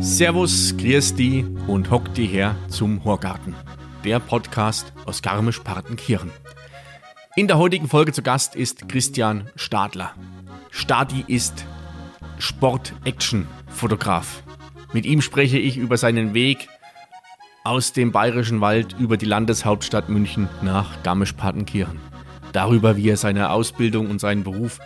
Servus, grüß die und hock die her zum Horgarten, der Podcast aus Garmisch-Partenkirchen. In der heutigen Folge zu Gast ist Christian Stadler. Stadi ist Sport-Action-Fotograf. Mit ihm spreche ich über seinen Weg aus dem bayerischen Wald über die Landeshauptstadt München nach Garmisch-Partenkirchen. Darüber, wie er seine Ausbildung und seinen Beruf,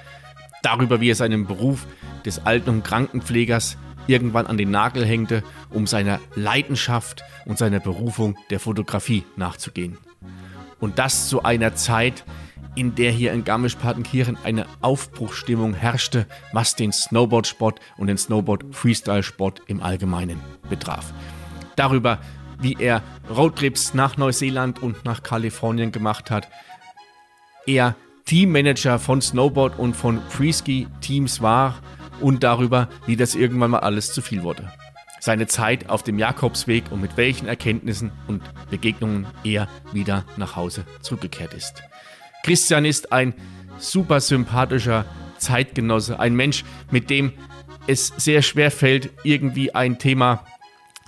darüber, wie er seinen Beruf des Alten- und Krankenpflegers irgendwann an den Nagel hängte, um seiner Leidenschaft und seiner Berufung der Fotografie nachzugehen. Und das zu einer Zeit, in der hier in Garmisch-Partenkirchen eine Aufbruchstimmung herrschte, was den Snowboardsport und den Snowboard-Freestyle-Sport im Allgemeinen betraf. Darüber, wie er Roadtrips nach Neuseeland und nach Kalifornien gemacht hat, er Teammanager von Snowboard und von Freeski-Teams war und darüber, wie das irgendwann mal alles zu viel wurde. Seine Zeit auf dem Jakobsweg und mit welchen Erkenntnissen und Begegnungen er wieder nach Hause zurückgekehrt ist. Christian ist ein super sympathischer Zeitgenosse, ein Mensch, mit dem es sehr schwer fällt, irgendwie ein Thema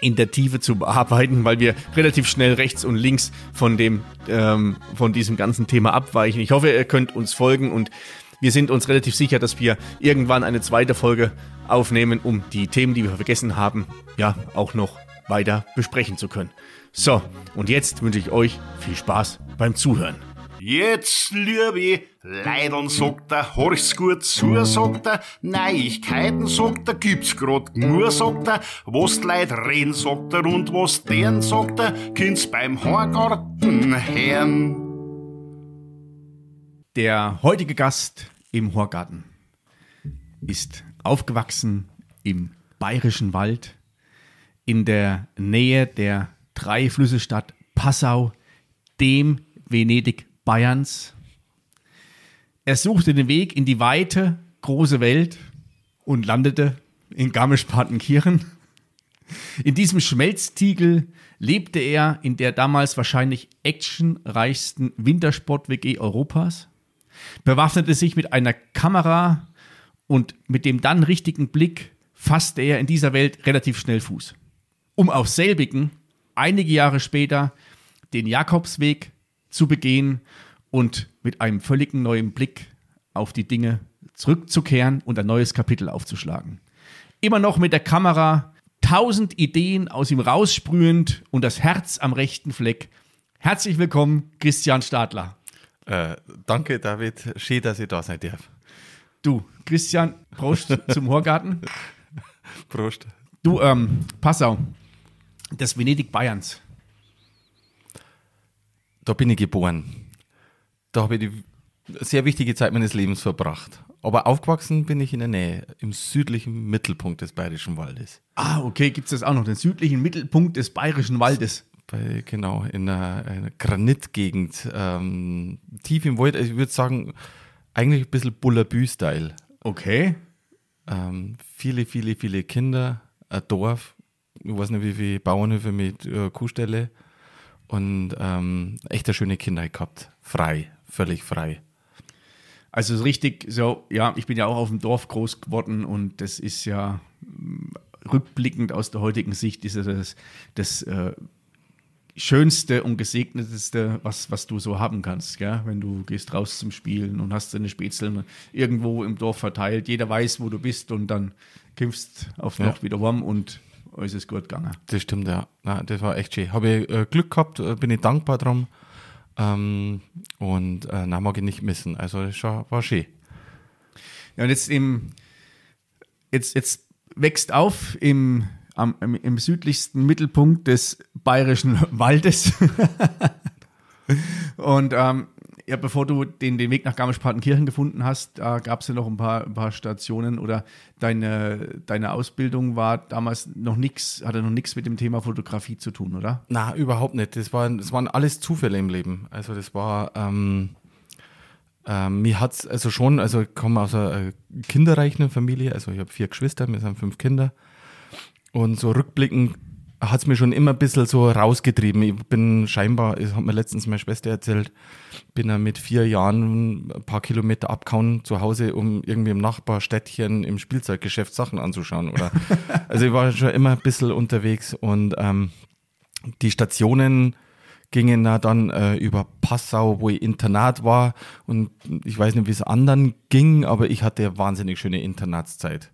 in der Tiefe zu bearbeiten, weil wir relativ schnell rechts und links von dem ähm, von diesem ganzen Thema abweichen. Ich hoffe, ihr könnt uns folgen und wir sind uns relativ sicher, dass wir irgendwann eine zweite Folge aufnehmen, um die Themen, die wir vergessen haben, ja auch noch weiter besprechen zu können. So, und jetzt wünsche ich euch viel Spaß beim Zuhören. Jetzt, liebe Leidern, sagt er, horch's gut zu, sagt er, Neuigkeiten, sagt er, gibt's grad nur, sagt er, was die Leute reden, sagt er, und was deren, sagt er, kind's beim Horgarten hören. Der heutige Gast im Horgarten ist aufgewachsen im bayerischen Wald in der Nähe der drei Flüssestadt Passau, dem Venedig Bayerns. Er suchte den Weg in die weite, große Welt und landete in Garmisch-Partenkirchen. In diesem Schmelztiegel lebte er in der damals wahrscheinlich actionreichsten Wintersport-WG Europas, bewaffnete sich mit einer Kamera und mit dem dann richtigen Blick fasste er in dieser Welt relativ schnell Fuß. Um auf selbigen einige Jahre später den Jakobsweg zu begehen und mit einem völlig neuen Blick auf die Dinge zurückzukehren und ein neues Kapitel aufzuschlagen. Immer noch mit der Kamera, tausend Ideen aus ihm raussprühend und das Herz am rechten Fleck. Herzlich willkommen, Christian Stadler. Äh, danke, David. Schön, dass ich da sein darf. Du, Christian, Prost zum Horgarten. Prost. Du, ähm, Passau, das Venedig Bayerns. Da bin ich geboren. Da habe ich die sehr wichtige Zeit meines Lebens verbracht. Aber aufgewachsen bin ich in der Nähe, im südlichen Mittelpunkt des Bayerischen Waldes. Ah, okay, gibt es das auch noch, den südlichen Mittelpunkt des Bayerischen Waldes. Bei, genau, in einer, einer Granitgegend, ähm, tief im Wald. Also ich würde sagen, eigentlich ein bisschen Bullabü-Style. Okay. Ähm, viele, viele, viele Kinder, ein Dorf, ich weiß nicht, wie viele Bauernhöfe mit äh, Kuhställe und ähm, echt eine schöne Kindheit gehabt. Frei, völlig frei. Also so richtig so, ja, ich bin ja auch auf dem Dorf groß geworden und das ist ja mm, rückblickend aus der heutigen Sicht ist das das äh, schönste und gesegneteste, was, was du so haben kannst, gell? wenn du gehst raus zum Spielen und hast deine Spätzeln irgendwo im Dorf verteilt. Jeder weiß, wo du bist und dann kämpfst auf Ja. Nacht wieder warm und alles ist gut gegangen. Das stimmt, ja. Nein, das war echt schön. Habe ich äh, Glück gehabt, äh, bin ich dankbar drum. Ähm, und äh, nein, mag ich nicht missen. Also das war, war schön. Ja, und jetzt im, jetzt, jetzt wächst auf im, am, im, im südlichsten Mittelpunkt des bayerischen Waldes. und ähm, ja, bevor du den, den Weg nach Garmisch-Partenkirchen gefunden hast, da gab es ja noch ein paar, ein paar Stationen oder deine, deine Ausbildung war damals noch nichts, hatte noch nichts mit dem Thema Fotografie zu tun, oder? Na, überhaupt nicht. Das waren, das waren alles Zufälle im Leben. Also das war, ähm, ähm, mir hat's also schon, also ich komme aus einer äh, kinderreichen Familie, also ich habe vier Geschwister, wir sind fünf Kinder. Und so rückblickend hat es mir schon immer ein bisschen so rausgetrieben. Ich bin scheinbar, das hat mir letztens meine Schwester erzählt, bin ja mit vier Jahren ein paar Kilometer abgehauen zu Hause, um irgendwie im Nachbarstädtchen im Spielzeuggeschäft Sachen anzuschauen. Oder also ich war schon immer ein bisschen unterwegs und ähm, die Stationen gingen da dann äh, über Passau, wo ich Internat war und ich weiß nicht, wie es anderen ging, aber ich hatte wahnsinnig schöne Internatszeit.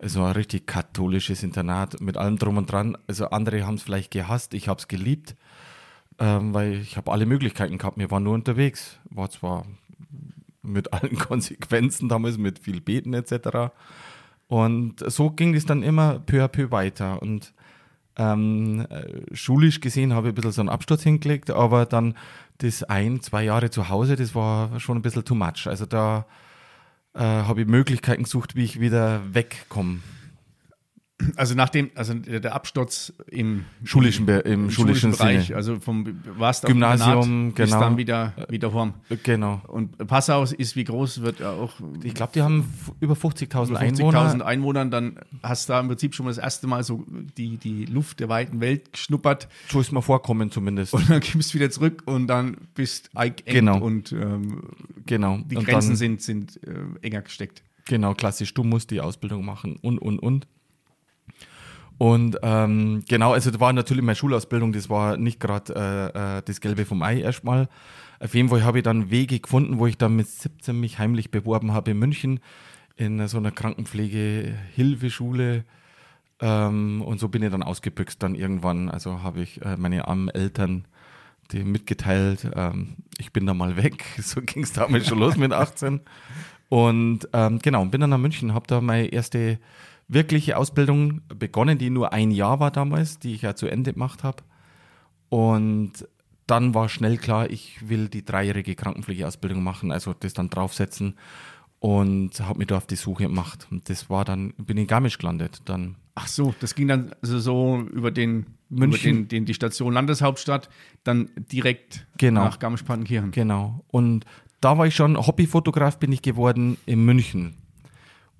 Also ein richtig katholisches Internat mit allem drum und dran. Also andere haben es vielleicht gehasst, ich habe es geliebt, ähm, weil ich habe alle Möglichkeiten gehabt. Wir waren nur unterwegs. War zwar mit allen Konsequenzen damals, mit viel Beten etc. Und so ging es dann immer peu à peu weiter. Und ähm, äh, schulisch gesehen habe ich ein bisschen so einen Absturz hingelegt, aber dann das ein, zwei Jahre zu Hause, das war schon ein bisschen too much. Also da äh, habe ich Möglichkeiten gesucht, wie ich wieder wegkomme. Also nachdem, also der Absturz im schulischen, im, im schulischen, Bereich, Sinne. also vom warst Gymnasium, genau. dann wieder wieder vorm. Genau. Und Passau ist wie groß wird ja auch. Ich glaube, die haben über 50.000 Einwohner. 50.000 Einwohnern, dann hast du da im Prinzip schon mal das erste Mal so die die Luft der weiten Welt geschnuppert. So ist mal vorkommen zumindest. Und dann kommst du wieder zurück und dann bist eingeengt genau. und ähm, genau. Die und Grenzen sind sind äh, enger gesteckt. Genau, klassisch. Du musst die Ausbildung machen und und und. Und ähm, genau, also das war natürlich meine Schulausbildung, das war nicht gerade äh, äh, das Gelbe vom Ei erstmal. Auf jeden Fall habe ich dann Wege gefunden, wo ich dann mit 17 mich heimlich beworben habe in München in so einer Krankenpflegehilfeschule. Ähm, und so bin ich dann ausgebüxt dann irgendwann. Also habe ich äh, meine armen Eltern die mitgeteilt, ähm, ich bin da mal weg. So ging es damals schon los mit 18. Und ähm, genau, bin dann nach München, habe da meine erste wirkliche Ausbildung begonnen, die nur ein Jahr war damals, die ich ja zu Ende gemacht habe. Und dann war schnell klar, ich will die dreijährige Krankenpflegeausbildung machen, also das dann draufsetzen und habe mich da auf die Suche gemacht. Und das war dann, bin in Garmisch gelandet. Dann. Ach so, das ging dann also so über den München, über den, den, die Station Landeshauptstadt, dann direkt genau. nach Garmisch-Partenkirchen. Genau. Und da war ich schon, Hobbyfotograf bin ich geworden in München.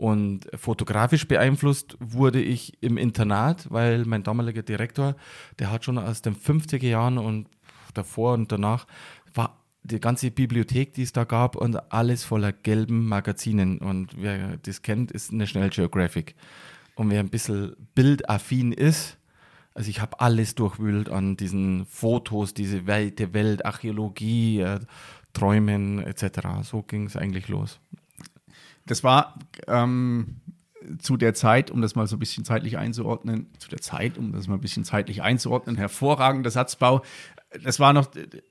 Und fotografisch beeinflusst wurde ich im Internat, weil mein damaliger Direktor, der hat schon aus den 50er Jahren und davor und danach, war die ganze Bibliothek, die es da gab und alles voller gelben Magazinen. Und wer das kennt, ist National Geographic. Und wer ein bisschen bildaffin ist, also ich habe alles durchwühlt an diesen Fotos, diese weite Welt, Archäologie, äh, Träumen etc. So ging es eigentlich los. Das war ähm, zu der Zeit, um das mal so ein bisschen zeitlich einzuordnen, zu der Zeit, um das mal ein bisschen zeitlich einzuordnen, hervorragender Satzbau. Das war noch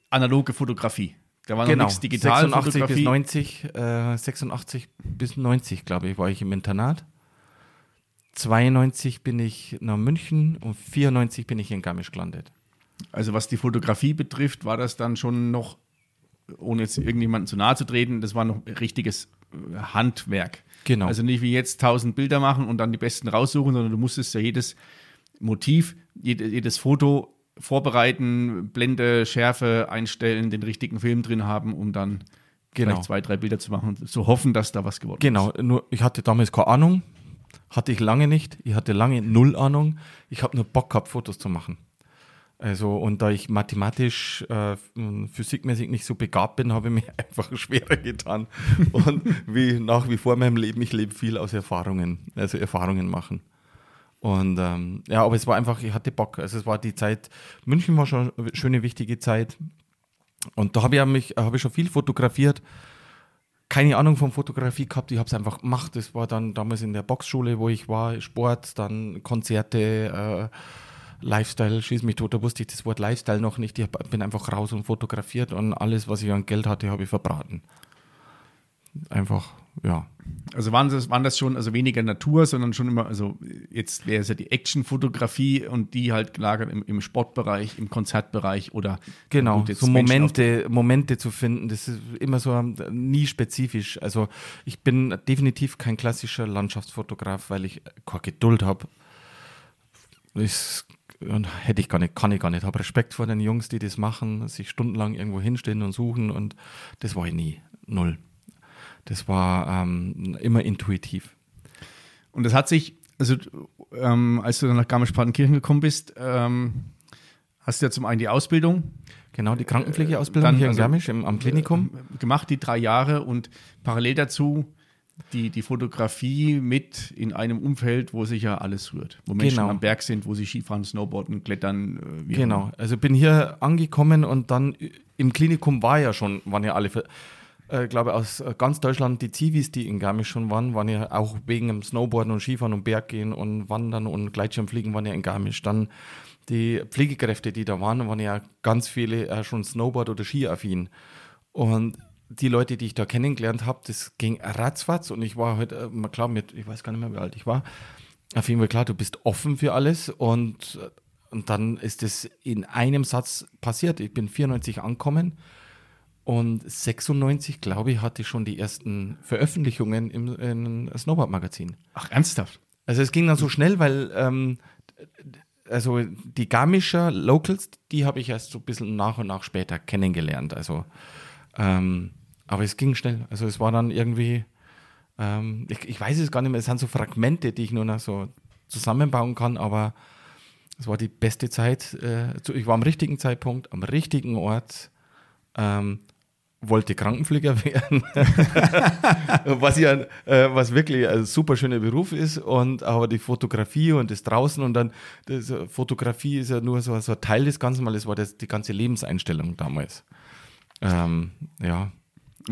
analoge Fotografie. Da war genau. noch nichts digital. 86 bis 90, äh, 86 bis 90, glaube ich, war ich im Internat. 92 bin ich nach München und 94 bin ich in Garmisch gelandet. Also was die Fotografie betrifft, war das dann schon noch, ohne jetzt irgendjemandem zu nahe zu treten, das war noch richtiges Handwerk. Genau. Also nicht wie jetzt tausend Bilder machen und dann die besten raussuchen, sondern du musstest ja jedes Motiv, jedes Foto vorbereiten, Blende, Schärfe einstellen, den richtigen Film drin haben, um dann genau. vielleicht zwei, drei Bilder zu machen und zu hoffen, dass da was geworden genau. ist. Genau, nur ich hatte damals keine Ahnung, hatte ich lange nicht. Ich hatte lange null Ahnung. Ich habe nur Bock gehabt, Fotos zu machen. Also, und da ich mathematisch, äh, physikmäßig nicht so begabt bin, habe ich mir einfach schwerer getan. und wie nach wie vor in meinem Leben, ich lebe viel aus Erfahrungen, also Erfahrungen machen. Und ähm, ja, aber es war einfach, ich hatte Bock. Also es war die Zeit, München war schon eine schöne, wichtige Zeit. Und da habe ich, mich, hab ich schon viel fotografiert. Keine Ahnung von Fotografie gehabt, ich habe es einfach gemacht. Das war dann damals in der Boxschule, wo ich war, Sport, dann Konzerte, äh, Lifestyle, schieß mich tot, da wusste ich das Wort Lifestyle noch nicht. Ich bin einfach raus und fotografiert und alles, was ich an Geld hatte, habe ich verbraten. Einfach, ja. Also waren das, waren das schon, also weniger Natur, sondern schon immer, also jetzt wäre es ja die Action-Fotografie und die halt gelagert im, im Sportbereich, im Konzertbereich oder genau, so Momente, Momente zu finden, das ist immer so nie spezifisch. Also ich bin definitiv kein klassischer Landschaftsfotograf, weil ich keine Geduld habe. Und hätte ich gar nicht, kann ich gar nicht. Habe Respekt vor den Jungs, die das machen, sich stundenlang irgendwo hinstellen und suchen und das war ich nie. Null. Das war ähm, immer intuitiv. Und das hat sich Also, ähm, als du dann nach Garmisch-Partenkirchen gekommen bist, ähm, hast du ja zum einen die Ausbildung Genau, die Krankenpflegeausbildung Dann hier in also- Garmisch im, am Klinikum. gemacht, die drei Jahre und parallel dazu die, die Fotografie mit in einem Umfeld, wo sich ja alles rührt. Wo Menschen Genau. am Berg sind, wo sie Skifahren, Snowboarden, Klettern. äh, Genau, immer. also bin hier angekommen und dann im Klinikum war ja schon, waren ja alle, äh, glaube aus äh, ganz Deutschland die Zivis, die in Garmisch schon waren, waren ja auch wegen dem Snowboarden und Skifahren und Berggehen und Wandern und Gleitschirmfliegen waren ja in Garmisch. Dann die Pflegekräfte, die da waren, waren ja ganz viele äh, schon Snowboard- oder Skiaffin. Und die Leute, die ich da kennengelernt habe, das ging ratzfatz und ich war halt, äh, klar, mit, ich weiß gar nicht mehr, wie alt ich war, auf jeden Fall klar, du bist offen für alles und, und dann ist es in einem Satz passiert. Ich bin 94 angekommen und 96, glaube ich, hatte ich schon die ersten Veröffentlichungen im, im Snowboard-Magazin. Ach, ernsthaft? Also es ging dann so schnell, weil ähm, also die Garmischer Locals, die habe ich erst so ein bisschen nach und nach später kennengelernt. Also ähm, aber es ging schnell. Also es war dann irgendwie, ähm, ich, ich weiß es gar nicht mehr, es sind so Fragmente, die ich nur noch so zusammenbauen kann, aber es war die beste Zeit. Äh, ich war am richtigen Zeitpunkt, am richtigen Ort. Ähm, wollte Krankenpfleger werden, was ja, äh, was wirklich ein super schöner Beruf ist und aber die Fotografie und das draußen und dann das, Fotografie ist ja nur so, so ein Teil des Ganzen, weil es war das, die ganze Lebenseinstellung damals. Ähm, ja,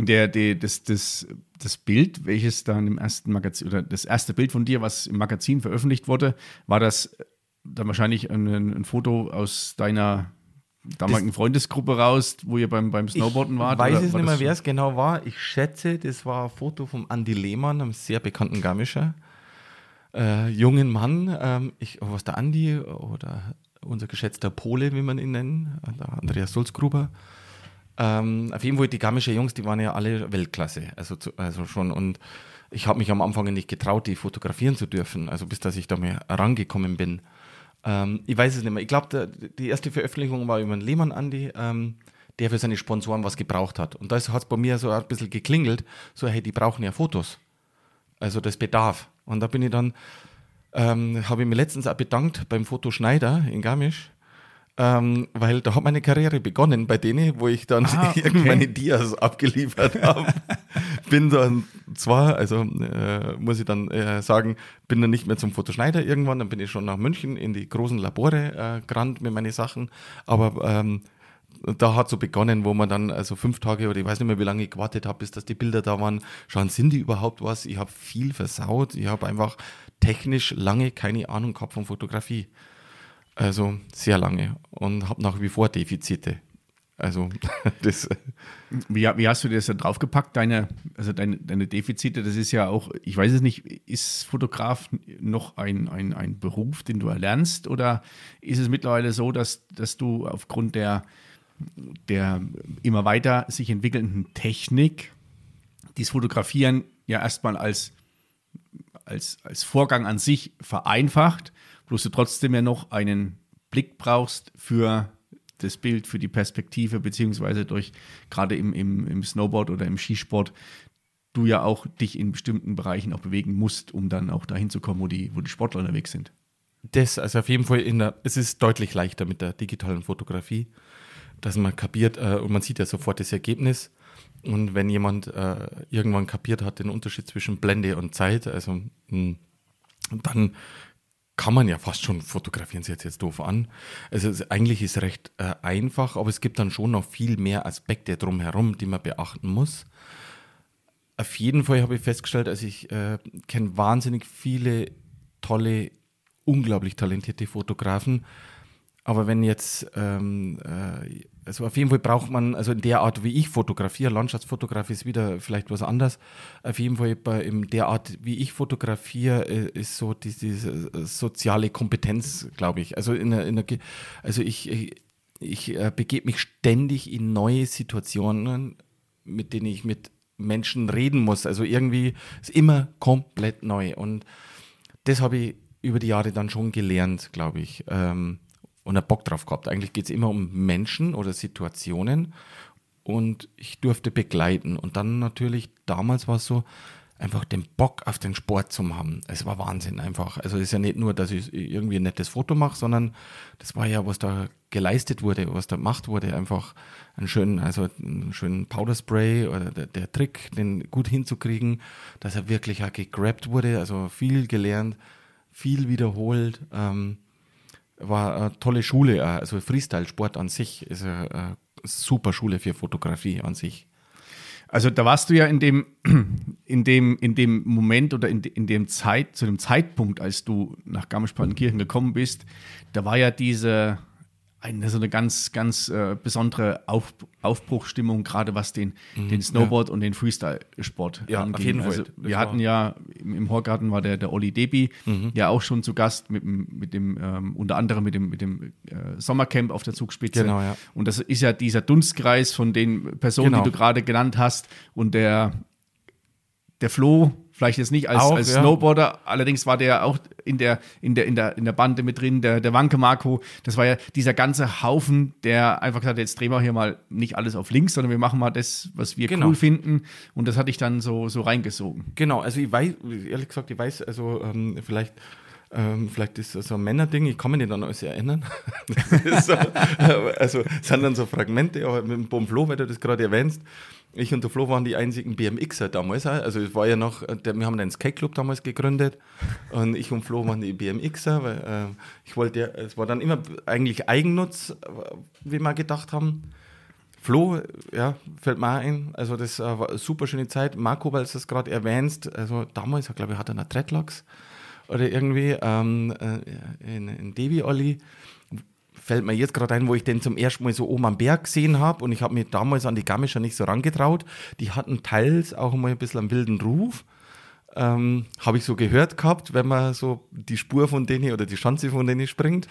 Der, der, das, das, das Bild, welches dann im ersten Magazin, oder das erste Bild von dir, was im Magazin veröffentlicht wurde, war das dann wahrscheinlich ein, ein Foto aus deiner damaligen Freundesgruppe raus, wo ihr beim, beim Snowboarden wart? Ich weiß es war nicht mehr, das- wer es genau war. Ich schätze, das war ein Foto vom Andy Lehmann, einem sehr bekannten Garmischer äh, jungen Mann. Ähm, ich, oh, was der Andi oder unser geschätzter Pole, wie man ihn nennt, äh, der Andreas Sulzgruber. Ähm, auf jeden Fall, die Garmischer Jungs, die waren ja alle Weltklasse. Also, zu, also schon. Und ich habe mich am Anfang nicht getraut, die fotografieren zu dürfen. Also bis dass ich da mal rangekommen bin. Ähm, ich weiß es nicht mehr. Ich glaube, die erste Veröffentlichung war über den Lehmann Andi, ähm, der für seine Sponsoren was gebraucht hat. Und da hat es bei mir so ein bisschen geklingelt, so, hey, die brauchen ja Fotos. Also das bedarf. Und da bin ich dann, ähm, habe ich mir letztens auch bedankt beim Foto Schneider in Garmisch, ähm, weil da hat meine Karriere begonnen bei denen, wo ich dann Ah, okay. meine Dias abgeliefert habe. bin dann zwar, also äh, muss ich dann äh, sagen, bin dann nicht mehr zum Fotoschneider irgendwann, dann bin ich schon nach München in die großen Labore äh, gerannt mit meinen Sachen, aber ähm, da hat so begonnen, wo man dann also fünf Tage oder ich weiß nicht mehr, wie lange ich gewartet habe, bis dass die Bilder da waren. Schauen, sind die überhaupt was? Ich habe viel versaut. Ich habe einfach technisch lange keine Ahnung gehabt von Fotografie. Also sehr lange und habe nach wie vor Defizite. Also das Wie, wie hast du das dann draufgepackt, deine, also deine, deine Defizite? Das ist ja auch, ich weiß es nicht, ist Fotograf noch ein, ein, ein Beruf, den du erlernst? Oder ist es mittlerweile so, dass, dass du aufgrund der, der immer weiter sich entwickelnden Technik dieses Fotografieren ja erstmal als, als, als Vorgang an sich vereinfacht, bloß du trotzdem ja noch einen Blick brauchst für das Bild, für die Perspektive, beziehungsweise durch gerade im, im, im Snowboard oder im Skisport du ja auch dich in bestimmten Bereichen auch bewegen musst, um dann auch dahin zu kommen, wo die, wo die Sportler unterwegs sind. Das, also auf jeden Fall, in der, es ist deutlich leichter mit der digitalen Fotografie, dass man kapiert äh, und man sieht ja sofort das Ergebnis. Und wenn jemand äh, irgendwann kapiert hat den Unterschied zwischen Blende und Zeit, also mh, dann kann man ja fast schon fotografieren, sie jetzt jetzt doof an. Also es, eigentlich ist es recht äh, einfach, aber es gibt dann schon noch viel mehr Aspekte drumherum, die man beachten muss. Auf jeden Fall habe ich festgestellt, also ich äh, kenne wahnsinnig viele tolle, unglaublich talentierte Fotografen. Aber wenn jetzt, ähm, äh, also auf jeden Fall braucht man, also in der Art, wie ich fotografiere, Landschaftsfotografie ist wieder vielleicht was anderes. Auf jeden Fall in der Art, wie ich fotografiere, äh, ist so die, diese äh, soziale Kompetenz, glaube ich. Also in, in also ich, ich, ich äh, begebe mich ständig in neue Situationen, mit denen ich mit Menschen reden muss. Also irgendwie ist immer komplett neu. Und das habe ich über die Jahre dann schon gelernt, glaube ich. Ähm, und einen Bock drauf gehabt. Eigentlich geht es immer um Menschen oder Situationen. Und ich durfte begleiten. Und dann natürlich, damals war es so, einfach den Bock auf den Sport zu haben. Es war Wahnsinn einfach. Also es ist ja nicht nur, dass ich irgendwie ein nettes Foto mache, sondern das war ja, was da geleistet wurde, was da gemacht wurde, einfach einen schönen, also einen schönen Powderspray oder der, der Trick, den gut hinzukriegen, dass er wirklich auch gegrabt wurde, also viel gelernt, viel wiederholt. Ähm, war eine tolle Schule, auch. also Freestyle-Sport an sich ist eine, eine super Schule für Fotografie an sich. Also da warst du ja in dem, in dem, in dem Moment oder in, in dem Zeit, zu dem Zeitpunkt, als du nach Garmisch-Partenkirchen gekommen bist, da war ja diese, eine, so eine ganz, ganz äh, besondere Auf, Aufbruchstimmung, gerade was den, mhm, den Snowboard ja. und den Freestyle-Sport ja, anging. Auf jeden Fall. Also, wir hatten ja, im, im Horgarten war der, der Olli Debi mhm. ja auch schon zu Gast, mit, mit dem, ähm, unter anderem mit dem, mit dem äh, Sommercamp auf der Zugspitze. Genau, ja. Und das ist ja dieser Dunstkreis von den Personen, genau. die du gerade genannt hast. Und der, der Flo, vielleicht jetzt nicht als, auch, als ja. Snowboarder, allerdings war der auch in der, in der, in der, in der Bande mit drin, der, der Wanke Marco. Das war ja dieser ganze Haufen, der einfach gesagt hat, jetzt drehen wir hier mal nicht alles auf links, sondern wir machen mal das, was wir genau. cool finden. Und das hatte ich dann so, so reingesogen. Genau, also ich weiß, ehrlich gesagt, ich weiß, also ähm, vielleicht. Ähm, vielleicht ist das so ein Männerding, ich kann mich nicht an alles erinnern. so, also sind dann so Fragmente, aber mit dem Bonflo, weil du das gerade erwähnst, ich und der Flo waren die einzigen BMXer damals. Also es war ja noch, wir haben einen Skate Club damals gegründet und ich und Flo waren die BMXer, weil äh, ich wollte, ja, es war dann immer eigentlich Eigennutz, wie wir gedacht haben. Flo, ja, fällt mir ein. Also das äh, war eine super schöne Zeit. Marco, weil du das gerade erwähnst, also damals, glaube ich, hat er eine Dreadlocks oder irgendwie ähm, äh, in, in Devi Olli fällt mir jetzt gerade ein, wo ich den zum ersten Mal so oben am Berg gesehen habe und ich habe mir damals an die Garmischer nicht so rangetraut. Die hatten teils auch mal ein bisschen einen wilden Ruf. Ähm, habe ich so gehört gehabt, wenn man so die Spur von denen oder die Schanze von denen springt.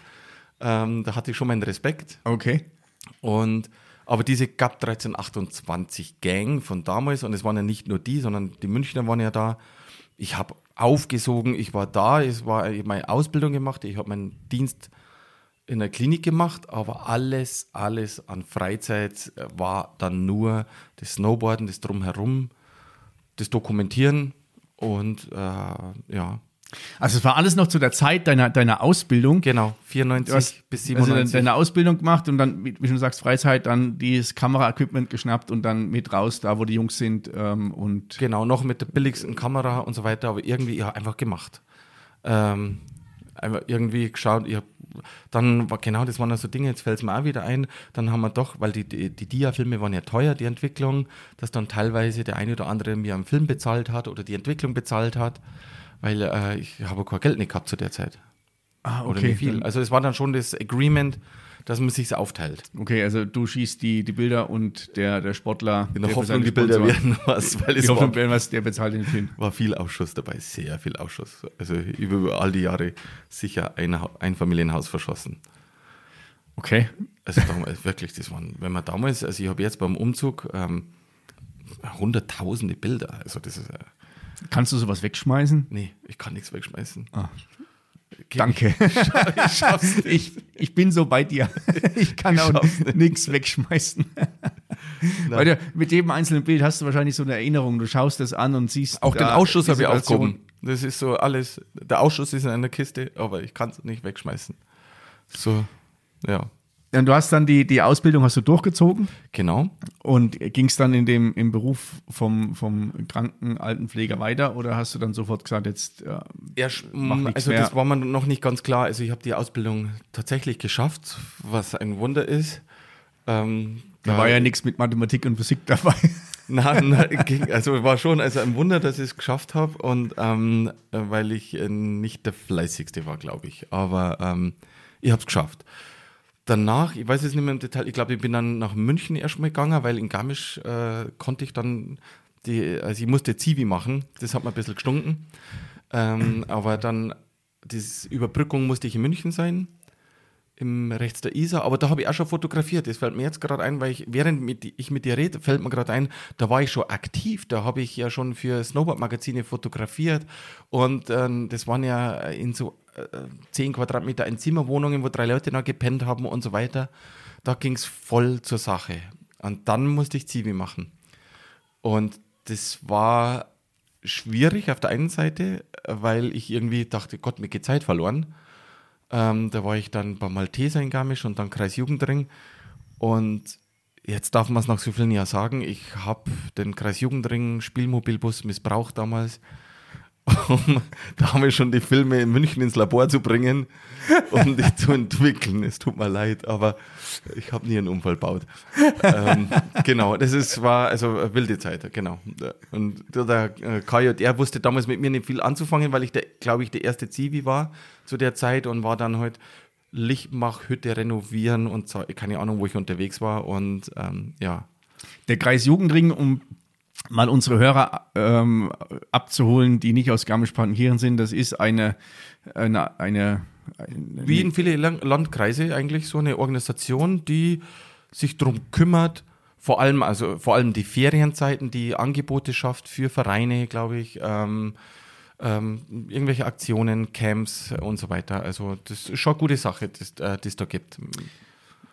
Ähm, da hatte ich schon meinen Respekt. Okay. Und aber diese GAP 1328 Gang von damals, und es waren ja nicht nur die, sondern die Münchner waren ja da. Ich habe aufgesogen, ich war da, es war meine Ausbildung gemacht, ich habe meinen Dienst in der Klinik gemacht, aber alles, alles an Freizeit war dann nur das Snowboarden, das Drumherum, das Dokumentieren und äh, ja. Also es war alles noch zu der Zeit deiner, deiner Ausbildung. Genau, 94 bis 97. Also deine Ausbildung gemacht und dann, wie du sagst, Freizeit, dann dieses Kameraequipment geschnappt und dann mit raus, da wo die Jungs sind ähm, und Genau, noch mit der billigsten Kamera und so weiter, aber irgendwie ja, einfach gemacht. Ähm, einfach irgendwie geschaut, ich habe dann war genau, das waren also Dinge, jetzt fällt es mir auch wieder ein, dann haben wir doch, weil die, die, die Dia-Filme waren ja teuer, die Entwicklung, dass dann teilweise der eine oder andere mir einen Film bezahlt hat oder die Entwicklung bezahlt hat, weil äh, ich habe kein Geld nicht gehabt zu der Zeit. Ah, okay. Oder nicht viel. Also es war dann schon das Agreement, dass man sich aufteilt. Okay, also du schießt die, die Bilder und der, der Sportler. In der Hoffnung, die Bilder werden was, weil es Hoffnung, war, was, der bezahlt den Film. War viel Ausschuss dabei, sehr viel Ausschuss. Also über all die Jahre sicher ein, ein Familienhaus verschossen. Okay. Also damals, wirklich, das waren, wenn man damals, also ich habe jetzt beim Umzug ähm, hunderttausende Bilder. Also das ist. Äh, Kannst du sowas wegschmeißen? Nee, ich kann nichts wegschmeißen. Ah. Danke. Ich, ich, ich, bin so bei dir. Ich kann auch nichts wegschmeißen. Weil du, mit jedem einzelnen Bild hast du wahrscheinlich so eine Erinnerung. Du schaust das an und siehst. Auch den Ausschuss habe ich aufgehoben. Das ist so alles. Der Ausschuss ist in einer Kiste, aber ich kann es nicht wegschmeißen. So, ja. Ja, du hast dann die, die Ausbildung hast du durchgezogen. Genau. Und ging es dann in dem, im Beruf vom, vom kranken Altenpfleger weiter oder hast du dann sofort gesagt, jetzt äh, Erst, Also mehr? das war mir noch nicht ganz klar. Also ich habe die Ausbildung tatsächlich geschafft, was ein Wunder ist. Ähm, da, da war ja nichts mit Mathematik und Physik dabei. Nein, also war schon also ein Wunder, dass ich es geschafft habe und ähm, weil ich äh, nicht der fleißigste war, glaube ich. Aber ähm, ich habe es geschafft danach, ich weiß es nicht mehr im Detail, ich glaube, ich bin dann nach München erstmal gegangen, weil in Garmisch äh, konnte ich dann, die, also ich musste Zivi machen, das hat mir ein bisschen gestunken. Ähm, aber dann, die Überbrückung musste ich in München sein, im rechts der Isar, aber da habe ich auch schon fotografiert. Das fällt mir jetzt gerade ein, weil ich, während mit, ich mit dir rede, fällt mir gerade ein, da war ich schon aktiv, da habe ich ja schon für Snowboard-Magazine fotografiert und ähm, das waren ja in so 10 Quadratmeter Einzimmerwohnungen, wo drei Leute noch gepennt haben und so weiter. Da ging es voll zur Sache. Und dann musste ich Zivi machen. Und das war schwierig auf der einen Seite, weil ich irgendwie dachte, Gott, mir geht Zeit verloren. Ähm, da war ich dann bei Malteser in Garmisch und dann Kreisjugendring. Und jetzt darf man es nach so vielen Jahren sagen, ich habe den Kreisjugendring Spielmobilbus missbraucht damals um da haben wir schon die Filme in München ins Labor zu bringen, um die zu entwickeln. Es tut mir leid, aber ich habe nie einen Unfall gebaut. ähm, genau, das ist, war also eine wilde Zeit, genau. Und der äh, KJR wusste damals mit mir nicht viel anzufangen, weil ich, glaube ich, der erste Zivi war zu der Zeit und war dann halt Lichtmachhütte renovieren und keine Ahnung, wo ich unterwegs war und ähm, ja. Der Kreis Jugendring, um mal unsere Hörer ähm, abzuholen, die nicht aus Garmisch-Partenkirchen sind. Das ist eine, eine, eine, eine wie in viele Landkreise eigentlich so eine Organisation, die sich darum kümmert, vor allem also vor allem die Ferienzeiten, die Angebote schafft für Vereine, glaube ich. Ähm, ähm, irgendwelche Aktionen, Camps und so weiter. Also das ist schon eine gute Sache, die äh, es da gibt.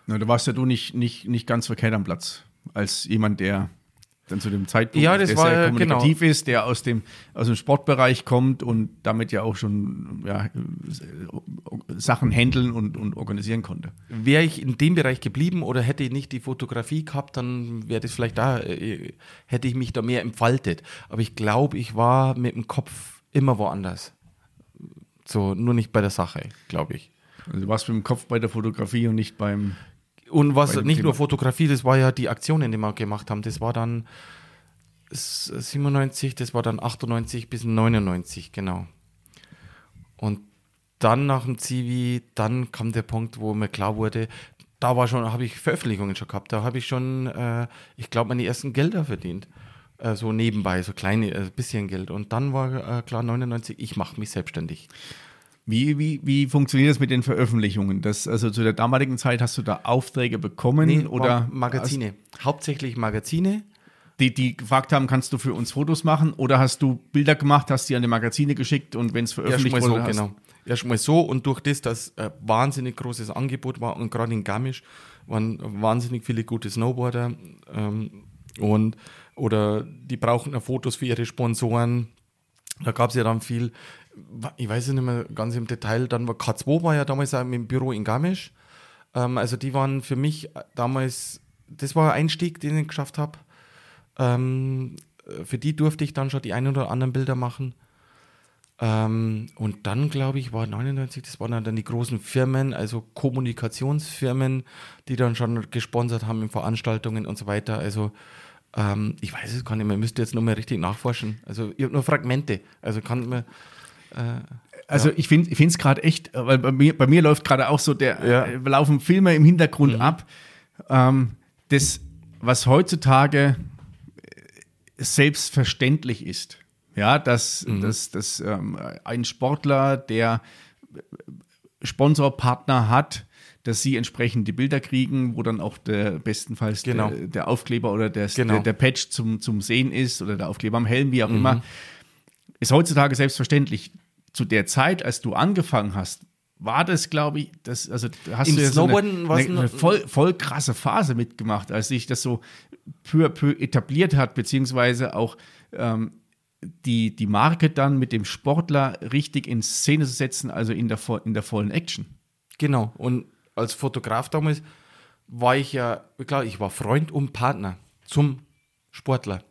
Na, da warst ja du nicht, nicht, nicht ganz verkehrt am Platz, als jemand, der dann zu dem Zeitpunkt, ja, das der war, sehr genau. kommunikativ genau. ist, der aus dem, aus dem Sportbereich kommt und damit ja auch schon ja, Sachen handeln und, und organisieren konnte. Wäre ich in dem Bereich geblieben oder hätte ich nicht die Fotografie gehabt, dann wäre das vielleicht da, äh, hätte ich mich da mehr entfaltet. Aber ich glaube, ich war mit dem Kopf immer woanders. So, nur nicht bei der Sache, glaube ich. Also du warst mit dem Kopf bei der Fotografie und nicht beim und was nicht Thema. nur Fotografie, das war ja die Aktionen, die wir gemacht haben. Das war dann 97, das war dann 98 bis 99, genau. Und dann nach dem Zivi, dann kam der Punkt, wo mir klar wurde, da war schon, habe ich Veröffentlichungen schon gehabt. Da habe ich schon, äh, ich glaube, meine ersten Gelder verdient. Äh, so nebenbei, so kleine, äh, bisschen Geld. Und dann war äh, klar 99, ich mache mich selbstständig. Wie, wie, wie funktioniert das mit den Veröffentlichungen? Das, also zu der damaligen Zeit hast du da Aufträge bekommen nee, oder Magazine? Hast, Hauptsächlich Magazine. Die, die gefragt haben, kannst du für uns Fotos machen oder hast du Bilder gemacht, hast die an die Magazine geschickt und wenn es veröffentlicht wurde, so, genau. Erstmal so und durch das, dass ein wahnsinnig großes Angebot war und gerade in Garmisch waren wahnsinnig viele gute Snowboarder ähm, und oder die brauchen Fotos für ihre Sponsoren. Da gab es ja dann viel ich weiß nicht mehr ganz im Detail, dann war K2 war ja damals auch im Büro in Garmisch. Ähm, also die waren für mich damals, das war ein Einstieg, den ich geschafft habe. Ähm, für die durfte ich dann schon die ein oder anderen Bilder machen. Ähm, und dann, glaube ich, war 99, das waren dann die großen Firmen, also Kommunikationsfirmen, die dann schon gesponsert haben in Veranstaltungen und so weiter. Also ähm, ich weiß es gar nicht mehr, müsste jetzt nur mal richtig nachforschen. Also ich habe nur Fragmente. Also kann man äh, also ja. ich finde es gerade echt, weil bei mir, bei mir läuft gerade auch so, der ja. äh, laufen Filme im Hintergrund mhm. ab. Ähm, das, was heutzutage selbstverständlich ist. Ja, dass, mhm. dass, dass ähm, ein Sportler, der Sponsorpartner hat, dass sie entsprechend die Bilder kriegen, wo dann auch der bestenfalls genau. der, der, Aufkleber oder der, genau. der, der, Patch zum, zum Sehen ist oder der Aufkleber am Helm, wie auch mhm. immer, ist heutzutage selbstverständlich zu der Zeit, als du angefangen hast, war das, glaube ich, das, also hast Im du ja so eine, eine, eine voll, voll krasse Phase mitgemacht, als sich das so peu à peu etabliert hat, beziehungsweise auch ähm, die, die Marke dann mit dem Sportler richtig in Szene zu setzen, also in der, in der vollen Action. Genau. Und als Fotograf damals war ich ja, klar, ich war Freund und Partner zum Sportler.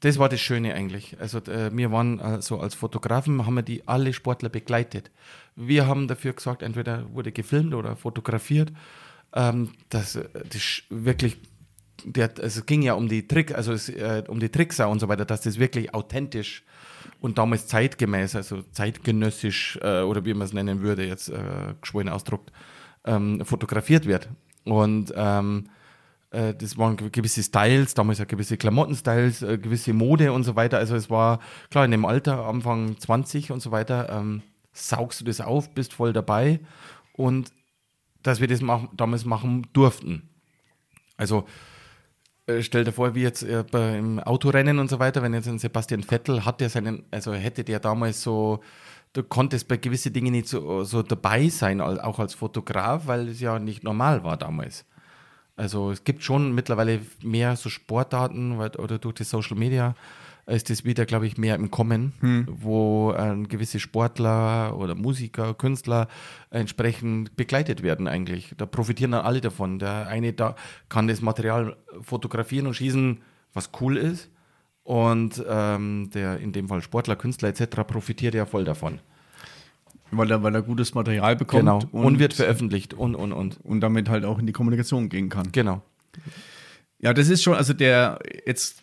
Das war das Schöne eigentlich. Also äh, wir waren äh, so als Fotografen, haben wir die alle Sportler begleitet. Wir haben dafür gesagt, entweder wurde gefilmt oder fotografiert. Ähm, das, äh, das wirklich, der, also es ging ja um die Trick, also es, äh, um die Tricks und so weiter, dass das wirklich authentisch und damals zeitgemäß, also zeitgenössisch äh, oder wie man es nennen würde, jetzt äh, geschwollen ausdruckt, ähm, fotografiert wird. Und ähm, äh, das waren gewisse Styles, damals ja gewisse Klamottenstyles, äh, gewisse Mode und so weiter. Also es war, klar, in dem Alter, Anfang 20 und so weiter, ähm, saugst du das auf, bist voll dabei. Und dass wir das mach, damals machen durften. Also äh, stell dir vor, wie jetzt äh, im Autorennen und so weiter, wenn jetzt ein Sebastian Vettel hat der seinen, also hätte der damals so, du konntest bei gewissen Dingen nicht so, so dabei sein, auch als Fotograf, weil es ja nicht normal war damals. Also es gibt schon mittlerweile mehr so Sportdaten oder durch die Social Media ist das wieder, glaube ich, mehr im Kommen, Hm. wo äh, gewisse Sportler oder Musiker, Künstler entsprechend begleitet werden eigentlich. Da profitieren dann alle davon. Der eine da kann das Material fotografieren und schießen, was cool ist. Und ähm, der in dem Fall Sportler, Künstler etc. profitiert ja voll davon. Weil er, weil er gutes Material bekommt genau. Und, wird veröffentlicht und, und, und. und damit halt auch in die Kommunikation gehen kann. Genau. Ja, das ist schon, also der jetzt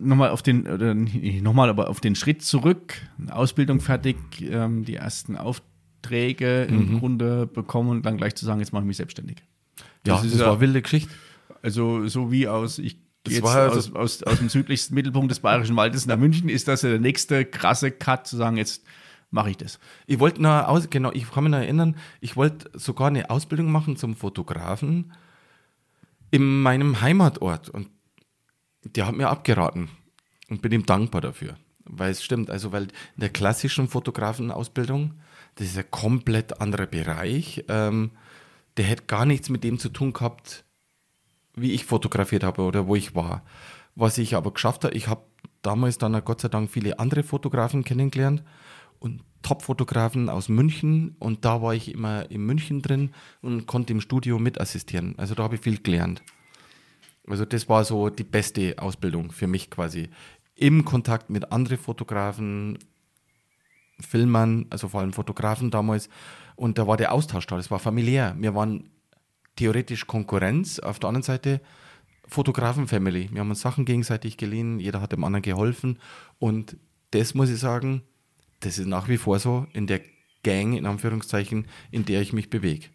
nochmal auf den, oder nochmal, aber auf den Schritt zurück, Ausbildung fertig, ähm, die ersten Aufträge im Grunde bekommen und dann gleich zu sagen, jetzt mache ich mich selbstständig. Ja, Das das, ist ja- war eine wilde Geschichte. Also so wie aus, ich Das jetzt war also- aus, aus, aus dem südlichsten Mittelpunkt des Bayerischen Waldes nach München, ist das ja der nächste krasse Cut, zu sagen, jetzt mache ich das. Ich wollte noch aus, genau, ich kann mich noch erinnern, ich wollte sogar eine Ausbildung machen zum Fotografen in meinem Heimatort und der hat mir abgeraten und bin ihm dankbar dafür. Weil es stimmt, also weil in der klassischen Fotografenausbildung, das ist ein komplett anderer Bereich, ähm, der hätte gar nichts mit dem zu tun gehabt, wie ich fotografiert habe oder wo ich war. Was ich aber geschafft habe, ich habe damals dann Gott sei Dank viele andere Fotografen kennengelernt und Top-Fotografen aus München und da war ich immer in München drin und konnte im Studio mitassistieren. Also da habe ich viel gelernt. Also das war so die beste Ausbildung für mich quasi. Im Kontakt mit anderen Fotografen, Filmern, also vor allem Fotografen damals. Und da war der Austausch da, das war familiär. Wir waren theoretisch Konkurrenz, auf der anderen Seite Fotografen-Family. Wir haben uns Sachen gegenseitig geliehen, jeder hat dem anderen geholfen. Und das muss ich sagen, das ist nach wie vor so in der Gang, in Anführungszeichen, in der ich mich bewege.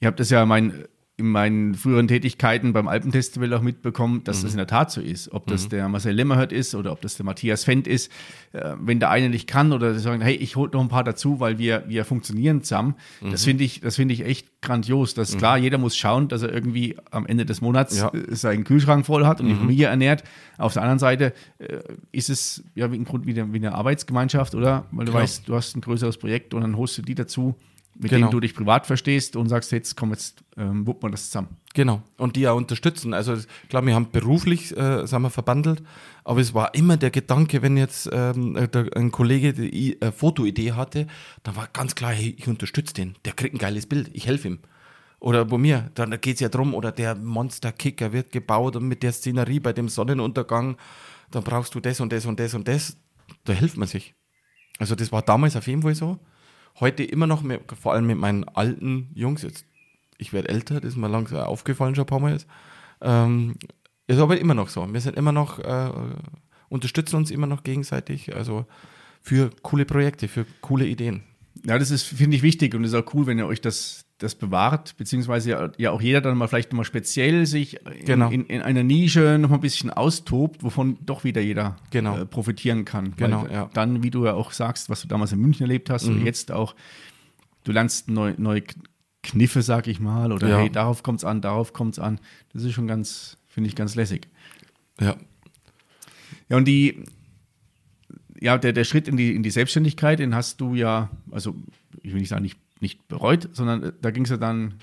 Ihr habt das ja mein, in meinen früheren Tätigkeiten beim Alpenfestival auch mitbekommen, dass das in der Tat so ist. Ob das der Marcel Lemmerhört ist oder ob das der Matthias Fendt ist. Äh, wenn der eine nicht kann oder sie sagen, hey, ich hol noch ein paar dazu, weil wir, wir funktionieren zusammen. Das finde ich, das finde ich echt grandios. Das ist klar, jeder muss schauen, dass er irgendwie am Ende des Monats Ja. äh, seinen Kühlschrank voll hat und die Familie ernährt. Auf der anderen Seite äh, ist es ja wie, im Grunde wie, eine- wie eine Arbeitsgemeinschaft, oder? Weil du Genau. weißt, du hast ein größeres Projekt und dann holst du die dazu, mit Genau. denen du dich privat verstehst und sagst, jetzt komm, jetzt ähm, wuppen wir das zusammen. Genau. Und die auch unterstützen. Also klar, wir haben beruflich, äh, sagen wir, verbandelt, aber es war immer der Gedanke, wenn jetzt ähm, äh, der, ein Kollege die äh, Fotoidee hatte, dann war ganz klar, hey, ich unterstütze den, der kriegt ein geiles Bild, ich helfe ihm. Oder bei mir, dann geht es ja drum, oder der Monsterkicker wird gebaut und mit der Szenerie bei dem Sonnenuntergang, dann brauchst du das und das und das und das. Da hilft man sich. Also das war damals auf jeden Fall so. Heute immer noch, mit, vor allem mit meinen alten Jungs, jetzt, ich werde älter, das ist mir langsam aufgefallen schon ein paar Mal jetzt. Ähm, ist aber immer noch so. Wir sind immer noch, äh, unterstützen uns immer noch gegenseitig, also für coole Projekte, für coole Ideen. Ja, das ist, finde ich, wichtig und ist auch cool, wenn ihr euch das, das bewahrt, beziehungsweise ja, auch jeder dann mal vielleicht mal speziell sich in, Genau. in, in einer Nische noch mal ein bisschen austobt, wovon doch wieder jeder Genau. äh, profitieren kann. Genau, Weil ja. Mhm. Dann, wie du ja auch sagst, was du damals in München erlebt hast und jetzt auch, du lernst neu, neue Kniffe, sag ich mal, oder Ja. hey, darauf kommt es an, darauf kommt es an. Das ist schon ganz, finde ich, ganz lässig. Ja. Ja, und die, ja, der, der Schritt in die, in die Selbstständigkeit, den hast du ja, also ich will nicht sagen, nicht, nicht bereut, sondern äh, da ging es ja dann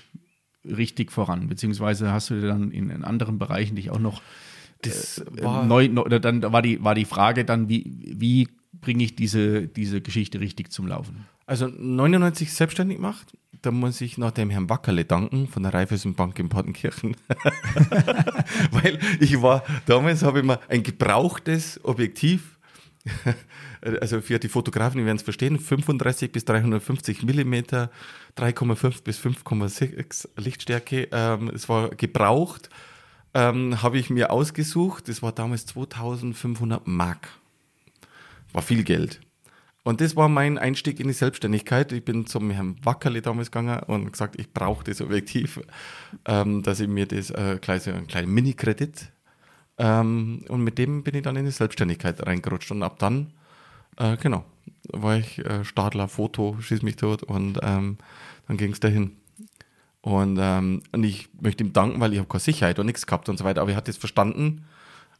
richtig voran, beziehungsweise hast du dann in, in anderen Bereichen dich auch noch Das äh, war neu, neu, oder dann war die, war die Frage dann, wie, wie bringe ich diese, diese Geschichte richtig zum Laufen? Also 99 selbstständig gemacht. Da muss ich noch dem Herrn Wackerle danken von der Raiffeisenbank in Partenkirchen. Weil ich war, damals habe ich mir ein gebrauchtes Objektiv, also für die Fotografen, die werden es verstehen, 35 bis 350 Millimeter, 3,5 bis 5,6 Lichtstärke. Ähm, es war gebraucht, ähm, habe ich mir ausgesucht. Das war damals 2500 Mark. War viel Geld. Und das war mein Einstieg in die Selbstständigkeit. Ich bin zum Herrn Wackerle damals gegangen und gesagt, ich brauche das Objektiv, ähm, dass ich mir das äh, so einen kleinen Mini-Kredit. Ähm, und mit dem bin ich dann in die Selbstständigkeit reingerutscht. Und ab dann, äh, genau, war ich äh, Stadler, Foto, schieß mich tot und ähm, dann ging es dahin. Und, ähm, und ich möchte ihm danken, weil ich habe keine Sicherheit und nichts gehabt und so weiter. Aber er hat das verstanden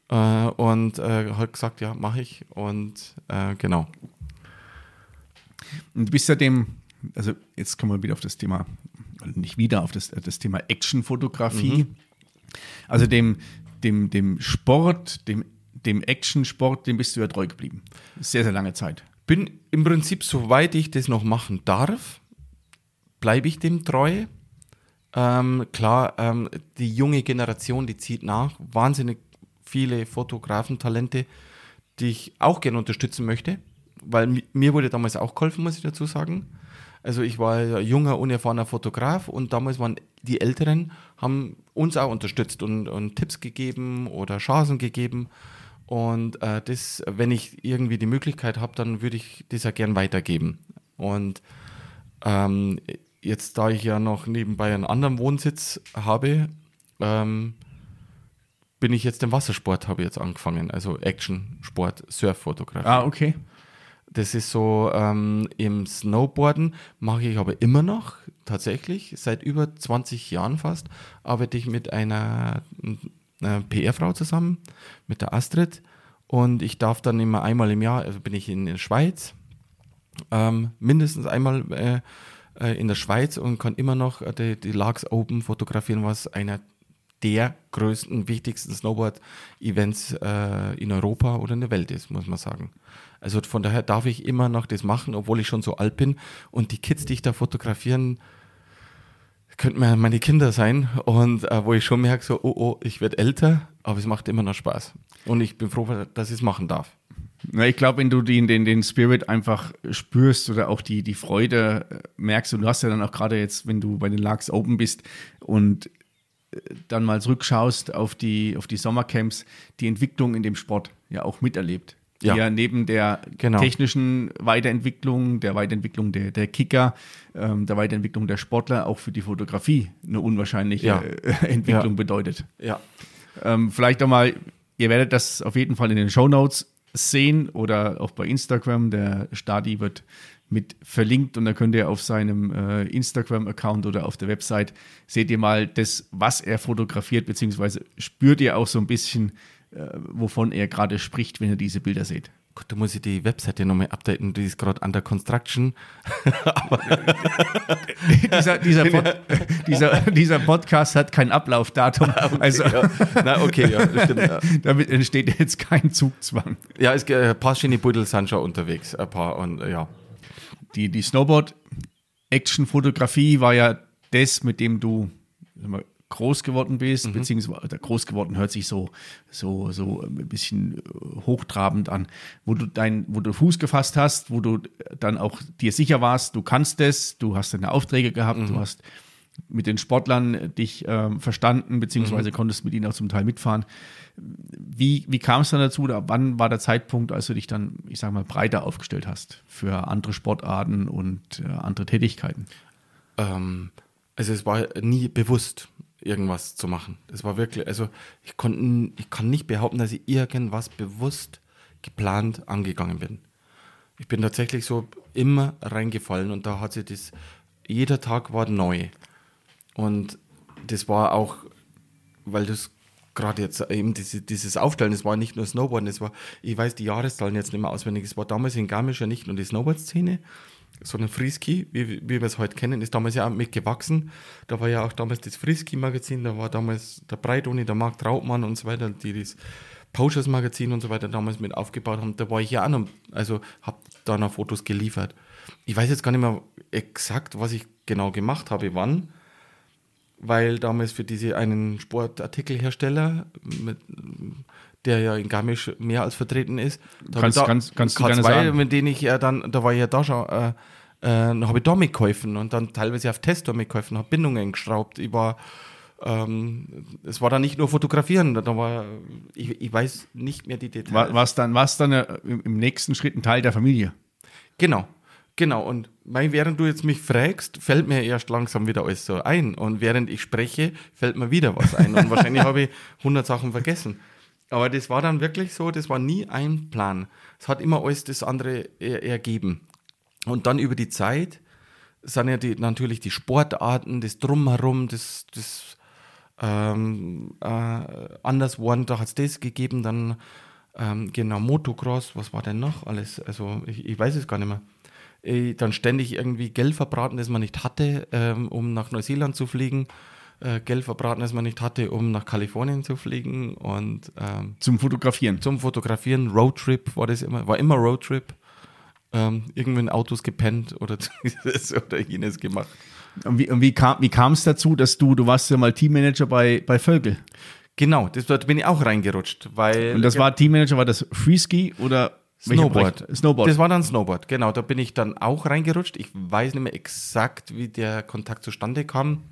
äh, und äh, hat gesagt, ja, mache ich. Und äh, genau. Und bist ja dem, also jetzt kommen wir wieder auf das Thema, also nicht wieder auf das, das Thema Actionfotografie, also dem, dem, dem Sport, dem, dem Actionsport, dem bist du ja treu geblieben. Sehr, sehr lange Zeit. Bin im Prinzip, soweit ich das noch machen darf, bleibe ich dem treu. Ähm, klar, ähm, die junge Generation, die zieht nach. Wahnsinnig viele Fotografen-Talente, die ich auch gerne unterstützen möchte, weil mir wurde damals auch geholfen, muss ich dazu sagen. Also ich war junger, unerfahrener Fotograf und damals waren die Älteren, haben uns auch unterstützt und, und Tipps gegeben oder Chancen gegeben. Und äh, das, wenn ich irgendwie die Möglichkeit habe, dann würde ich das ja gern weitergeben. Und ähm, jetzt, da ich ja noch nebenbei einen anderen Wohnsitz habe, ähm, bin ich jetzt im Wassersport, habe ich jetzt angefangen. Also Action, Sport, Surffotografie. Ah, okay. Das ist so, ähm, im Snowboarden mache ich aber immer noch, tatsächlich, seit über 20 Jahren fast, arbeite ich mit einer, einer PR-Frau zusammen, mit der Astrid. Und ich darf dann immer einmal im Jahr, also bin ich in der Schweiz, ähm, mindestens einmal äh, äh in der Schweiz und kann immer noch äh, die, die Larks Open fotografieren, was einer der größten, wichtigsten Snowboard-Events äh, in Europa oder in der Welt ist, muss man sagen. Also von daher darf ich immer noch das machen, obwohl ich schon so alt bin. Und die Kids, die ich da fotografieren, könnten mir meine Kinder sein. Und äh, wo ich schon merke, so, oh, oh, ich werde älter, aber es macht immer noch Spaß. Und ich bin froh, dass ich es machen darf. Na, ich glaube, wenn du den, den, den Spirit einfach spürst oder auch die, die Freude äh, merkst, und du hast ja dann auch gerade jetzt, wenn du bei den Larks Open bist und äh, dann mal zurückschaust auf die, auf die Sommercamps, die Entwicklung in dem Sport ja auch miterlebt die ja, ja neben der genau. technischen Weiterentwicklung, der Weiterentwicklung der, der Kicker, ähm, der Weiterentwicklung der Sportler auch für die Fotografie eine unwahrscheinliche ja. äh, Entwicklung ja. bedeutet. Ja. Ähm, vielleicht auch mal, ihr werdet das auf jeden Fall in den Show Notes sehen oder auch bei Instagram. Der Stadi wird mit verlinkt und da könnt ihr auf seinem äh, Instagram-Account oder auf der Website seht ihr mal das, was er fotografiert, beziehungsweise spürt ihr auch so ein bisschen, wovon er gerade spricht, wenn ihr diese Bilder seht. Gut, da muss ich die Webseite nochmal updaten, die ist gerade under construction. dieser, dieser, Pod, dieser, dieser, Podcast hat kein Ablaufdatum. Okay, also, ja. Na, okay, ja, stimmt, ja. Damit entsteht jetzt kein Zugzwang. Ja, es, ein paar schöne Buddel sind schon unterwegs. Ein paar und ja. Die, die Snowboard-Action-Fotografie war ja das, mit dem du groß geworden bist, mhm. beziehungsweise groß geworden hört sich so, so, so ein bisschen äh, hochtrabend an, wo du dein, wo du Fuß gefasst hast, wo du dann auch dir sicher warst, du kannst es, du hast deine Aufträge gehabt, mhm. du hast mit den Sportlern dich ähm, verstanden, beziehungsweise mhm. konntest mit ihnen auch zum Teil mitfahren. Wie, wie kam es dann dazu? Oder wann war der Zeitpunkt, als du dich dann, ich sag mal, breiter aufgestellt hast für andere Sportarten und äh, andere Tätigkeiten? Ähm, also es war nie bewusst irgendwas zu machen. Das war wirklich, also ich konnte, ich kann nicht behaupten, dass ich irgendwas bewusst geplant angegangen bin. Ich bin tatsächlich so immer reingefallen und da hat sich das, jeder Tag war neu. Und das war auch, weil das gerade jetzt eben diese, dieses Aufstellen, das war nicht nur Snowboarden, das war, ich weiß die Jahreszahlen jetzt nicht mehr auswendig, es war damals in Garmisch ja nicht nur die Snowboard-Szene, so ein Friski, wie, wie wir es heute kennen, ist damals ja auch mitgewachsen. Da war ja auch damals das Friski-Magazin, da war damals der Breitoni, der Marc Trautmann und so weiter, die das Pauschers-Magazin und so weiter damals mit aufgebaut haben. Da war ich ja auch noch, also habe da noch Fotos geliefert. Ich weiß jetzt gar nicht mehr exakt, was ich genau gemacht habe, wann, weil damals für diese einen Sportartikelhersteller mit der ja in Garmisch mehr als vertreten ist. Da kannst, da, kannst, kannst du gerne sagen. mit denen ich ja dann, da war ich ja da schon, äh, äh, habe ich da mitgeholfen und dann teilweise auf Tester mitgeholfen, habe Bindungen geschraubt. Ich war, ähm, es war dann nicht nur fotografieren, da war, ich, ich weiß nicht mehr die Details. War es dann, war's dann äh, im nächsten Schritt ein Teil der Familie? Genau. Genau, und mein, während du jetzt mich fragst, fällt mir erst langsam wieder alles so ein. Und während ich spreche, fällt mir wieder was ein. Und wahrscheinlich habe ich 100 Sachen vergessen. Aber das war dann wirklich so, das war nie ein Plan. Es hat immer alles das andere er ergeben. Und dann über die Zeit sind ja die, natürlich die Sportarten, das Drumherum, das, das ähm, äh, anders geworden. Da hat es das gegeben, dann ähm, genau Motocross, was war denn noch alles? Also ich, ich weiß es gar nicht mehr. Ich, dann ständig irgendwie Geld verbraten, das man nicht hatte, ähm, um nach Neuseeland zu fliegen äh, Geld verbraten, das man nicht hatte, um nach Kalifornien zu fliegen und ähm, Zum Fotografieren. zum Fotografieren. Roadtrip war das immer, war immer Roadtrip. Ähm, irgendwo in Autos gepennt oder dieses oder jenes gemacht. Und wie, und wie kam es dazu, dass du, du warst ja mal Teammanager bei, bei Völkel. Genau, das, dort bin ich auch reingerutscht, weil Und das war Teammanager, war das Freeski oder Snowboard. Snowboard. Das war dann Snowboard, genau. Da bin ich dann auch reingerutscht. Ich weiß nicht mehr exakt, wie der Kontakt zustande kam.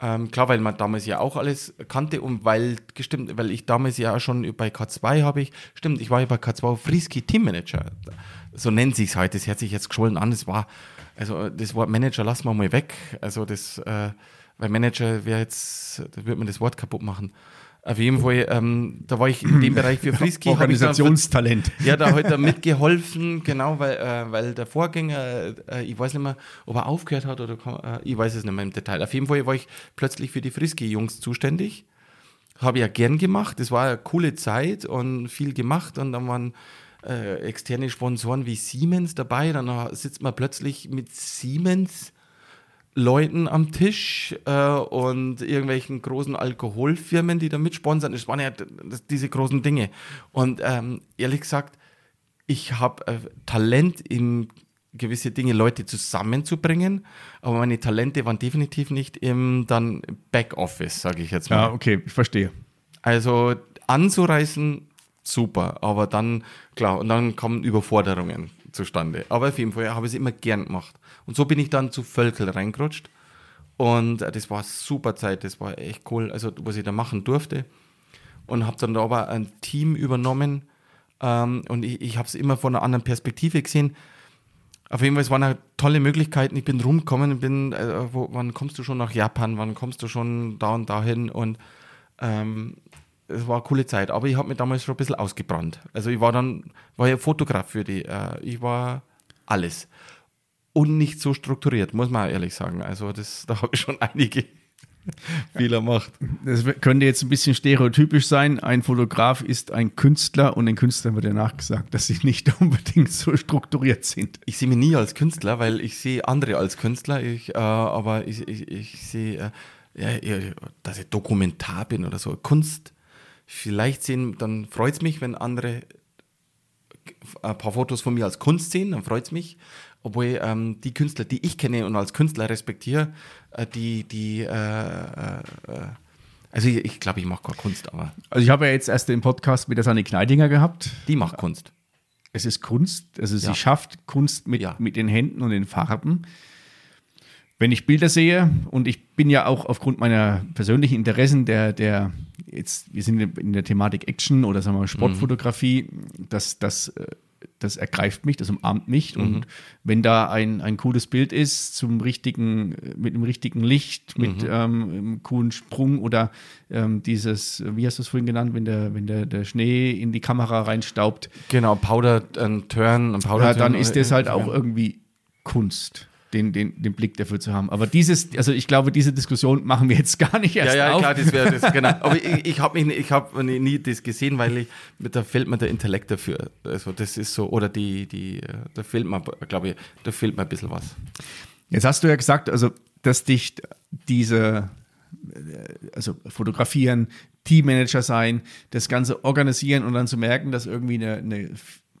Ähm, klar, weil man damals ja auch alles kannte und weil, gestimmt, weil ich damals ja auch schon bei K2 habe ich, stimmt, ich war ja bei K2 Friski Teammanager. So nennt sich es heute. Das hört sich jetzt geschwollen an. Das war, also das Wort Manager lassen wir mal weg. Also das, äh, weil Manager wäre jetzt, da würde man das Wort kaputt machen. Auf jeden Fall, ähm, da war ich in dem Bereich für Friski. Organisationstalent. ja, da hat er mitgeholfen, genau, weil, äh, weil der Vorgänger, äh, ich weiß nicht mehr, ob er aufgehört hat oder äh, ich weiß es nicht mehr im Detail. Auf jeden Fall war ich plötzlich für die Friski-Jungs zuständig. Habe ich ja gern gemacht. Das war eine coole Zeit und viel gemacht und dann waren äh, externe Sponsoren wie Siemens dabei. Dann sitzt man plötzlich mit Siemens Leuten am Tisch äh, und irgendwelchen großen Alkoholfirmen, die da mitsponsern. Das waren ja das, diese großen Dinge. Und ähm, ehrlich gesagt, ich habe äh, Talent in gewisse Dinge, Leute zusammenzubringen, aber meine Talente waren definitiv nicht im dann Backoffice, sage ich jetzt mal. Ja, okay, ich verstehe. Also anzureißen, super, aber dann, klar, und dann kommen Überforderungen zustande. Aber auf jeden Fall habe ich es immer gern gemacht. Und so bin ich dann zu Völkel reingerutscht. Und äh, das war super Zeit, das war echt cool, also was ich da machen durfte. Und habe dann da aber ein Team übernommen. Ähm, und ich, ich habe es immer von einer anderen Perspektive gesehen. Auf jeden Fall, es waren tolle Möglichkeiten. Ich bin rumgekommen, bin, äh, wo, wann kommst du schon nach Japan, wann kommst du schon da und dahin und ähm, es war eine coole Zeit. Aber ich habe mich damals schon ein bisschen ausgebrannt. Also ich war dann, war ja Fotograf für die, äh, ich war alles. Und nicht so strukturiert, muss man auch ehrlich sagen. Also das, da habe ich schon einige Fehler gemacht. Das könnte jetzt ein bisschen stereotypisch sein. Ein Fotograf ist ein Künstler und den Künstlern wird ja nachgesagt, dass sie nicht unbedingt so strukturiert sind. Ich sehe mich nie als Künstler, weil ich sehe andere als Künstler, ich, äh, aber ich, ich, ich sehe, äh, ja, ja, dass ich Dokumentar bin oder so. Kunst, vielleicht sehen, dann freut es mich, wenn andere ein paar Fotos von mir als Kunst sehen, dann freut es mich. Obwohl ähm, die Künstler, die ich kenne und als Künstler respektiere, äh, die, die, äh, äh, äh, also ich, ich glaube, ich mache keine Kunst, aber Also ich habe ja jetzt erst den Podcast mit der Sanne Kneidinger gehabt. die macht Kunst. Es ist Kunst, also Ja. sie schafft Kunst mit, Ja. mit den Händen und den Farben. Wenn ich Bilder sehe, und ich bin ja auch aufgrund meiner persönlichen Interessen, der, der jetzt, wir sind in der Thematik Action oder sagen wir mal Sportfotografie, das, das, äh, das ergreift mich, das umarmt mich. Und wenn da ein, ein cooles Bild ist, zum richtigen, mit dem richtigen Licht, mit ähm, einem coolen Sprung oder ähm, dieses, wie hast du es vorhin genannt, wenn der, wenn der, der Schnee in die Kamera reinstaubt, Genau, Powder, ein Turn, ein Powder ja, dann ist das halt äh, auch irgendwie Kunst, den, den, den Blick dafür zu haben. Aber dieses, also ich glaube, diese Diskussion machen wir jetzt gar nicht erst Ja, ja, auf. klar, das wäre das, genau. Aber ich, ich habe mich, ich habe nie, nie das gesehen, weil ich, da fehlt mir der Intellekt dafür. Also das ist so, oder die, die, da fehlt mir, glaube ich, da fehlt mir ein bisschen was. Jetzt hast du ja gesagt, also, dass dich diese, also fotografieren, Teammanager sein, das Ganze organisieren und dann zu merken, dass irgendwie eine, eine,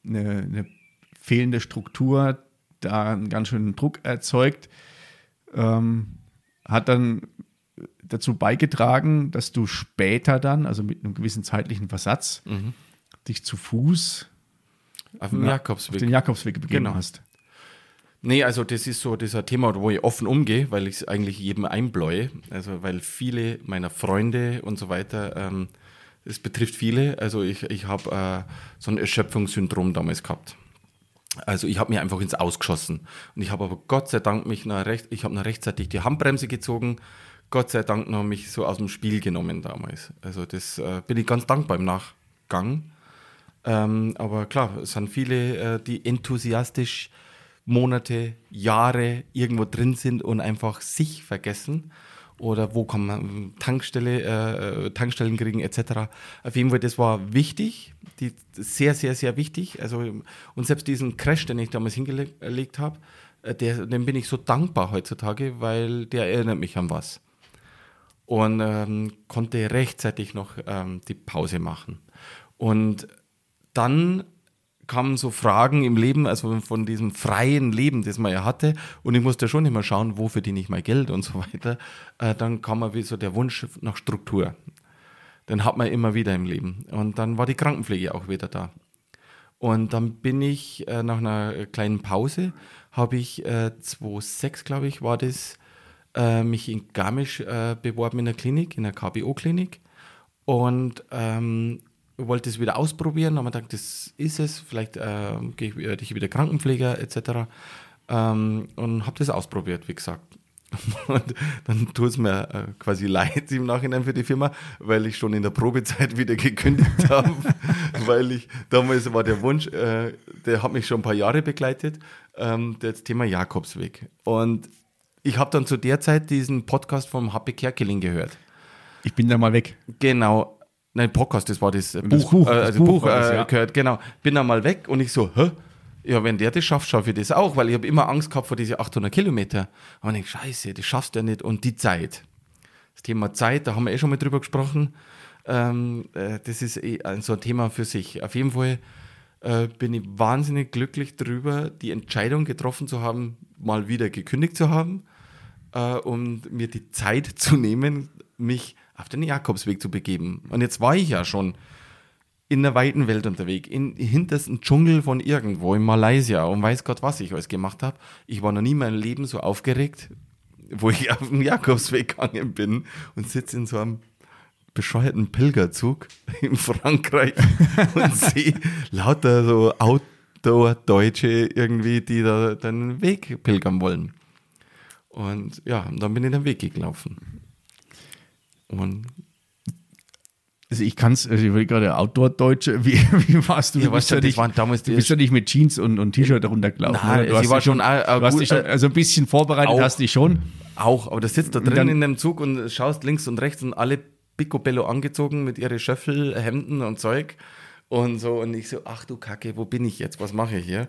eine, eine fehlende Struktur da einen ganz schönen Druck erzeugt, ähm, hat dann dazu beigetragen, dass du später dann, also mit einem gewissen zeitlichen Versatz, dich zu Fuß Auf dem auf Jakobsweg. den Jakobsweg begeben Genau. hast. Nee, also das ist so ein Thema, wo ich offen umgehe, weil ich es eigentlich jedem einbläue. Also weil viele meiner Freunde und so weiter, ähm, es betrifft viele. Also ich, ich habe äh, so ein Erschöpfungssyndrom damals gehabt. Also ich habe mir einfach ins Ausgeschossen. Und ich habe aber Gott sei Dank mich noch recht, ich habe noch rechtzeitig die Handbremse gezogen. Gott sei Dank noch mich so aus dem Spiel genommen damals. Also das äh, bin ich ganz dankbar im Nachgang. Ähm, aber klar, es sind viele, äh, die enthusiastisch Monate, Jahre irgendwo drin sind und einfach sich vergessen. Oder wo kann man Tankstelle, äh, Tankstellen kriegen, etc. Auf jeden Fall, das war wichtig, die, sehr, sehr, sehr wichtig. Also, und selbst diesen Crash, den ich damals hingelegt habe, äh, dem bin ich so dankbar heutzutage, weil der erinnert mich an was. und ähm, konnte rechtzeitig noch ähm, die Pause machen. Und dann kamen so Fragen im Leben, also von diesem freien Leben, das man ja hatte, und ich musste schon immer schauen, wo verdiene ich mein Geld und so weiter. Äh, dann kam mir wie so der Wunsch nach Struktur. Den hat man immer wieder im Leben. Und dann war die Krankenpflege auch wieder da. Und dann bin ich äh, nach einer kleinen Pause, habe ich äh, 2006, glaube ich, war das, äh, mich in Garmisch äh, beworben in der Klinik, in der KBO-Klinik. Und ähm, wollte es wieder ausprobieren, aber gedacht, das ist es, vielleicht äh, gehe ich, ich wieder Krankenpfleger etc. Ähm, und habe das ausprobiert, wie gesagt. Und dann tut es mir äh, quasi leid im Nachhinein für die Firma, weil ich schon in der Probezeit wieder gekündigt habe, weil ich, damals war der Wunsch, äh, der hat mich schon ein paar Jahre begleitet, ähm, das Thema Jakobsweg. Und ich habe dann zu der Zeit diesen Podcast vom Happy Kerkeling gehört. Ich bin da mal weg. Genau, Nein, Podcast, das war das Buch. Das Buch, äh, das also Buch Buch, das, äh, ja. gehört, genau. Bin dann mal weg und ich so, hä? Ja, wenn der das schafft, schaffe ich das auch, weil ich habe immer Angst gehabt vor diese 800 Kilometer. Und ich denke, scheiße, das schaffst du ja nicht. Und die Zeit. Das Thema Zeit, da haben wir eh schon mal drüber gesprochen. Ähm, äh, das ist eh so ein Thema für sich. Auf jeden Fall äh, bin ich wahnsinnig glücklich darüber, die Entscheidung getroffen zu haben, mal wieder gekündigt zu haben äh, und mir die Zeit zu nehmen, mich auf den Jakobsweg zu begeben. Und jetzt war ich ja schon in der weiten Welt unterwegs, in hintersten Dschungel von irgendwo in Malaysia und weiß Gott, was ich alles gemacht habe. Ich war noch nie in meinem Leben so aufgeregt, wo ich auf den Jakobsweg gegangen bin und sitze in so einem bescheuerten Pilgerzug in Frankreich und sehe lauter so Outdoor-Deutsche irgendwie, die da den Weg pilgern wollen. Und ja, dann bin ich den Weg gelaufen. Und Also ich kann es, also ich will gerade Outdoor-Deutsche, wie, wie warst du? Ja, du du, das nicht, damals du bist ja nicht mit Jeans und, und T-Shirt runtergelaufen. Nein, du sie war dich schon, schon du gut, schon, äh, also ein bisschen vorbereitet auch. hast dich schon. Auch, aber du sitzt da drin dann- in dem Zug und schaust links und rechts und alle picobello angezogen mit ihre Schöffel, Hemden und Zeug und so und ich so, ach du Kacke, wo bin ich jetzt, was mache ich hier?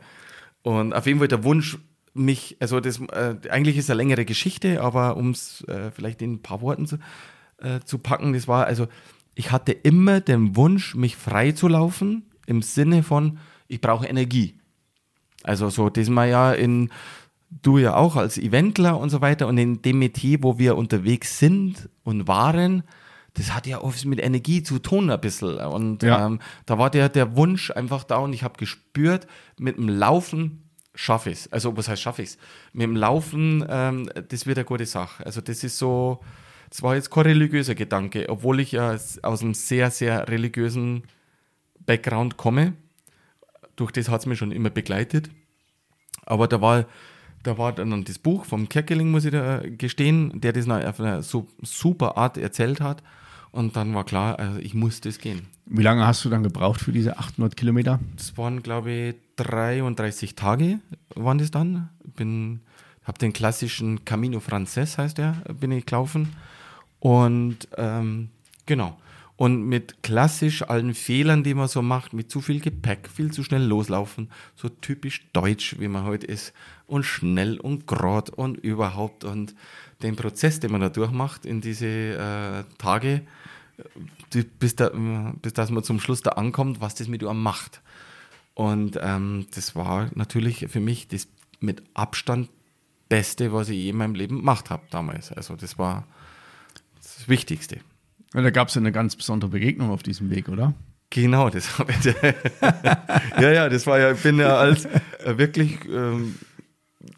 Und auf jeden Fall der Wunsch, mich, also das, äh, eigentlich ist eine längere Geschichte, aber um es äh, vielleicht in ein paar Worten zu, äh, zu packen, das war, also ich hatte immer den Wunsch, mich frei zu laufen, im Sinne von, ich brauche Energie. Also so, das man ja in, du ja auch als Eventler und so weiter und in dem Metier, wo wir unterwegs sind und waren, das hat ja oft mit Energie zu tun ein bisschen. Und Ja. ähm, da war der, der Wunsch einfach da und ich habe gespürt, mit dem Laufen schaffe ich es. Also was heißt schaffe ich es? Mit dem Laufen, ähm, das wird eine gute Sache. Also das ist so, das war jetzt kein religiöser Gedanke, obwohl ich ja aus einem sehr, sehr religiösen Background komme. Durch das hat es mich schon immer begleitet. Aber da war, da war dann das Buch vom Kerkeling, muss ich da gestehen, der das auf eine so super Art erzählt hat. Und dann war klar, also ich muss das gehen. Wie lange hast du dann gebraucht für diese 800 Kilometer? Das waren, glaube ich, 33 Tage waren das dann. Bin, habe den klassischen Camino Frances, heißt der, bin ich gelaufen. Und ähm, genau. Und mit klassisch allen Fehlern, die man so macht, mit zu viel Gepäck, viel zu schnell loslaufen, so typisch deutsch, wie man heute ist, und schnell und grad und überhaupt und den Prozess, den man da durchmacht in diese äh, Tage, die, bis, da, bis dass man zum Schluss da ankommt, was das mit einem macht. Und ähm, das war natürlich für mich das mit Abstand Beste, was ich je in meinem Leben gemacht habe damals. Also das war das Wichtigste. Ja, da gab es eine ganz besondere Begegnung auf diesem Weg, oder? Genau, das habe ich. ja, ja, das war ja, ich bin ja als äh, wirklich ähm,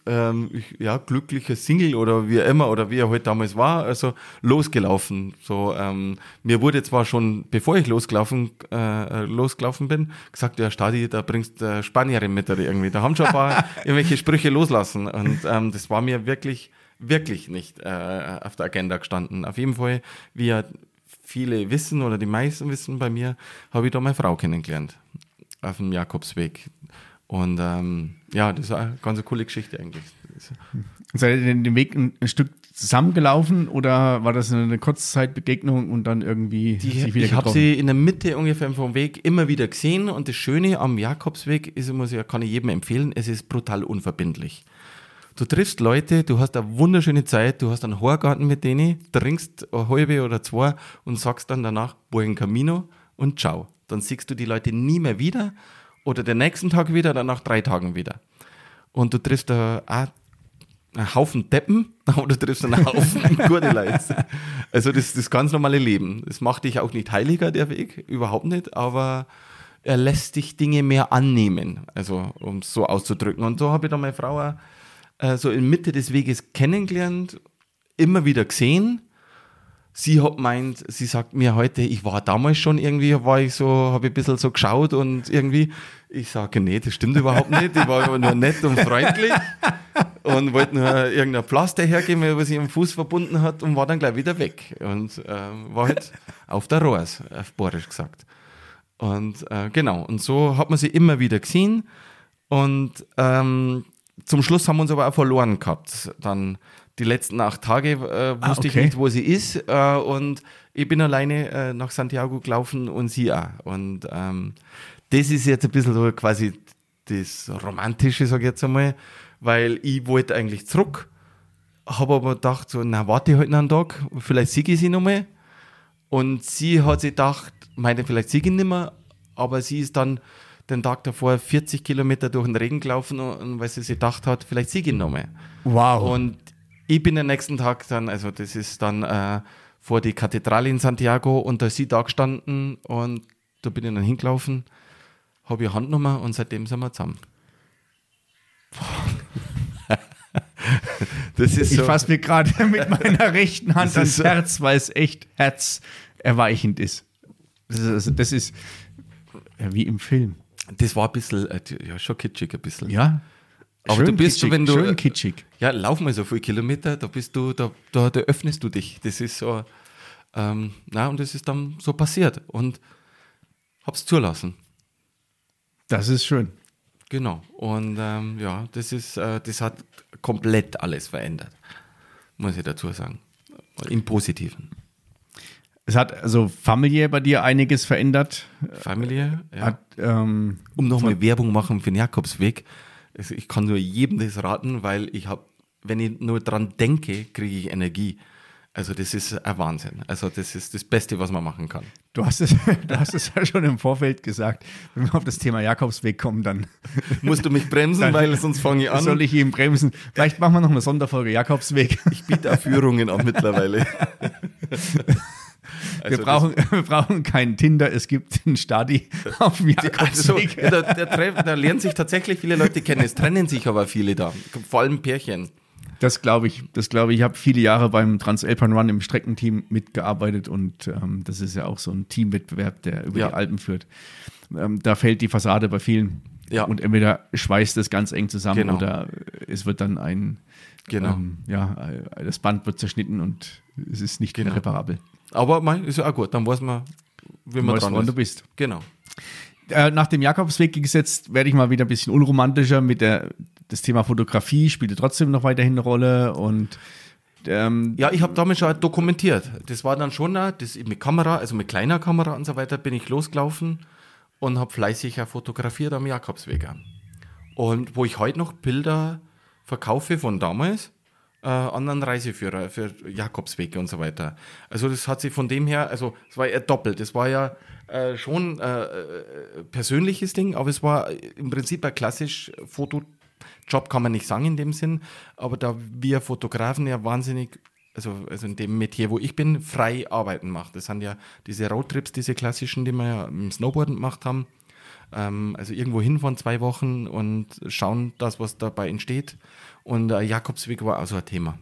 ähm, ja, glücklicher Single oder wie immer oder wie er heute damals war, also losgelaufen. So, ähm, mir wurde zwar schon, bevor ich losgelaufen, äh, losgelaufen bin, gesagt, ja, Stadi, da bringst äh, Spanierin mit oder irgendwie. Da haben schon ein paar irgendwelche Sprüche loslassen. Und ähm, das war mir wirklich, wirklich nicht äh, auf der Agenda gestanden. Auf jeden Fall, wie ja viele wissen oder die meisten wissen bei mir, habe ich da meine Frau kennengelernt. Auf dem Jakobsweg. Und ähm, ja, das ist eine ganz coole Geschichte eigentlich. Seid ihr denn den Weg ein, ein Stück zusammengelaufen oder war das eine Kurzzeitbegegnung und dann irgendwie Die, sich wieder ich habe sie in der Mitte ungefähr vom Weg immer wieder gesehen und das Schöne am Jakobsweg ist, muss ich, kann ich jedem empfehlen, es ist brutal unverbindlich. Du triffst Leute, du hast eine wunderschöne Zeit, du hast einen Horgarten mit denen, trinkst eine halbe oder zwei und sagst dann danach Buen Camino und ciao. Dann siehst du die Leute nie mehr wieder oder den nächsten Tag wieder, dann nach drei Tagen wieder. Und du triffst da auch einen Haufen Deppen, aber du triffst einen Haufen gute Leute. Also das, das ganz normale Leben. Das macht dich auch nicht heiliger, der Weg, überhaupt nicht, aber er lässt dich Dinge mehr annehmen, also um es so auszudrücken. Und so habe ich dann meine Frau auch, äh, so in Mitte des Weges kennengelernt, immer wieder gesehen. Sie hat meint, sie sagt mir heute, ich war damals schon irgendwie, war ich so, habe ich ein bisschen so geschaut und irgendwie, ich sage, nee, das stimmt überhaupt nicht. Ich war nur nett und freundlich und wollte nur irgendein Pflaster hergeben, was sich am Fuß verbunden hat und war dann gleich wieder weg. Und äh, war halt auf der Rohrs, auf Borisch gesagt. Und äh, genau, und so hat man sie immer wieder gesehen. Und ähm, zum Schluss haben wir uns aber auch verloren gehabt. Dann die letzten acht Tage äh, wusste Ah, okay. ich nicht, wo sie ist. Äh, und ich bin alleine äh, nach Santiago gelaufen und sie auch. Und ähm, das ist jetzt ein bisschen so quasi das Romantische, sage ich jetzt einmal, weil ich wollte eigentlich zurück, habe aber gedacht, so, na, warte ich halt noch einen Tag, vielleicht sehe ich sie nochmal. Und sie hat sich gedacht, meine, vielleicht sehe ich ihn nicht mehr, aber sie ist dann den Tag davor 40 Kilometer durch den Regen gelaufen, und, weil sie sich gedacht hat, vielleicht ihn nochmal. Wow. Und ich bin den nächsten Tag dann, also das ist dann äh, vor die Kathedrale in Santiago und da ist sie da gestanden und da bin ich dann hingelaufen, habe ihr Handnummer und seitdem sind wir zusammen. das ist ich so, fasse mir gerade mit meiner rechten Hand Das ans so- Herz, weil es echt herzerweichend ist. Das ist, das ist wie im Film. Das war ein bisschen, äh, ja, schon kitschig ein bisschen. Ja. Aber du bist kitschig, wenn du- Schön kitschig. Ja, lauf mal so viele Kilometer, da bist du, da, da, da öffnest du dich. Das ist so, ähm, na, und das ist dann so passiert und hab's zulassen. Das ist schön. Genau. Und ähm, ja, das ist, äh, das hat komplett alles verändert, muss ich dazu sagen. Im Positiven. Es hat also familiär bei dir einiges verändert. Familie, ja. Hat, ähm, um nochmal Werbung machen für den Jakobsweg. Also ich kann nur jedem das raten, weil ich habe, wenn ich nur dran denke, kriege ich Energie. Also das ist ein Wahnsinn. Also das ist das Beste, was man machen kann. du, hast es, du hast es ja schon im Vorfeld gesagt. Wenn wir auf das Thema Jakobsweg kommen, dann Musst du mich bremsen, weil sonst fange ich an. soll ich ihn bremsen. Vielleicht machen wir noch eine Sonderfolge Jakobsweg. ich biete auch Führungen an mittlerweile. wir, brauchen, wir brauchen keinen Tinder, es gibt einen Stadi auf dem Also, da, Treff- da lernen sich tatsächlich viele Leute kennen. Es trennen sich aber viele da. Vor allem Pärchen. Das glaube ich. Das glaube ich. Ich habe viele Jahre beim Transalpine Run im Streckenteam mitgearbeitet und ähm, das ist ja auch so ein Teamwettbewerb, der über Ja. die Alpen führt. Ähm, da fällt die Fassade bei vielen. Ja. Und entweder schweißt es ganz eng zusammen Genau. oder es wird dann ein, Genau. ähm, ja, äh, das Band wird zerschnitten und es ist nicht Genau. reparabel. Aber mei, ist ja auch gut. Dann weiß man, wie man dran woran ist. du bist. Genau. Äh, nach dem Jakobsweg gesetzt werde ich mal wieder ein bisschen unromantischer mit der das Thema Fotografie spielte trotzdem noch weiterhin eine Rolle und ähm, Ja, ich habe damals schon dokumentiert. Das war dann schon, das mit Kamera, also mit kleiner Kamera und so weiter, bin ich losgelaufen und habe fleißig fotografiert am Jakobsweg. Und wo ich heute noch Bilder verkaufe von damals, äh, anderen Reiseführer für Jakobswege und so weiter. Also das hat sich von dem her, also es war ja doppelt. Es war ja äh, schon äh, persönliches Ding, aber es war im Prinzip ein klassisch Fotojob, kann man nicht sagen in dem Sinn. Aber da wir Fotografen ja wahnsinnig, also, also in dem Metier, wo ich bin, frei arbeiten macht. Das sind ja diese Roadtrips, diese klassischen, die wir ja im Snowboarden gemacht haben. Ähm, also irgendwo hinfahren zwei Wochen und schauen, das, was dabei entsteht. Und äh, Jakobsweg war auch so ein Thema.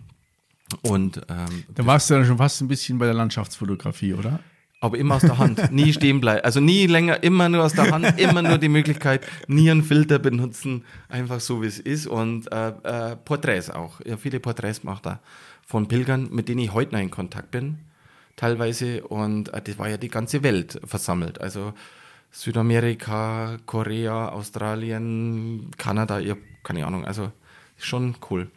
Und ähm, da warst du dann schon fast ein bisschen bei der Landschaftsfotografie, oder? aber immer aus der Hand, nie stehen bleiben. Also nie länger, immer nur aus der Hand, immer nur die Möglichkeit, nie einen Filter benutzen, einfach so wie es ist. Und äh, äh, Porträts auch. Ja, viele Porträts macht er von Pilgern, mit denen ich heute noch in Kontakt bin, teilweise. Und äh, das war ja die ganze Welt versammelt. Also Südamerika, Korea, Australien, Kanada, ich hab keine Ahnung. Also schon cool.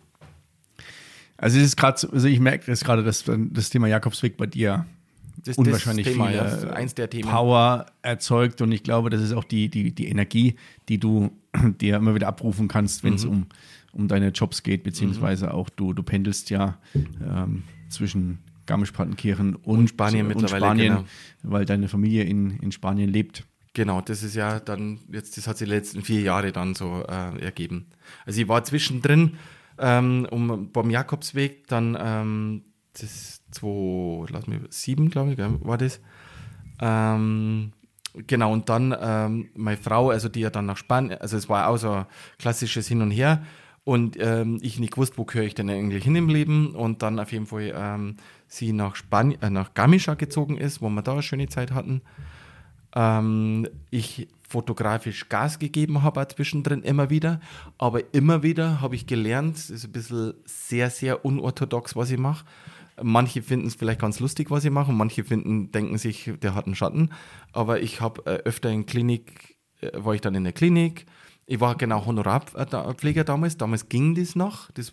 Also es ist gerade, so- also ich merke jetzt gerade, dass das Thema Jakobsweg bei dir Das, unwahrscheinlich das Thema, viel ja, äh, eins der Themen. Power erzeugt und ich glaube, das ist auch die, die, die Energie, die du dir immer wieder abrufen kannst, wenn es Mhm. um, um deine Jobs geht, beziehungsweise auch du, du pendelst ja ähm, zwischen Garmisch-Partenkirchen und, Und Spanien und mittlerweile, Spanien, genau. weil deine Familie in, in Spanien lebt. Genau, das ist ja dann, jetzt, das hat sich die letzten vier Jahre dann so äh, ergeben. Also ich war zwischendrin ähm, um, beim Jakobsweg, dann ähm, das 2007, glaube ich, war das. Ähm, genau, und dann ähm, meine Frau, also die ja dann nach Spanien, also es war auch so ein klassisches Hin und Her. Und ähm, ich nicht gewusst, wo gehöre ich denn eigentlich hin im Leben. Und dann auf jeden Fall ähm, sie nach Spanien, äh, nach Gamischa gezogen ist, wo wir da eine schöne Zeit hatten ähm, ich fotografisch Gas gegeben habe zwischendrin immer wieder. Aber immer wieder habe ich gelernt, es ist ein bisschen sehr, sehr unorthodox, was ich mache. Manche finden es vielleicht ganz lustig, was ich mache, und manche finden, denken sich, der hat einen Schatten. Aber ich habe äh, öfter in Klinik, äh, war ich dann in der Klinik. Ich war genau Honorarpfleger damals. Damals ging das noch. Das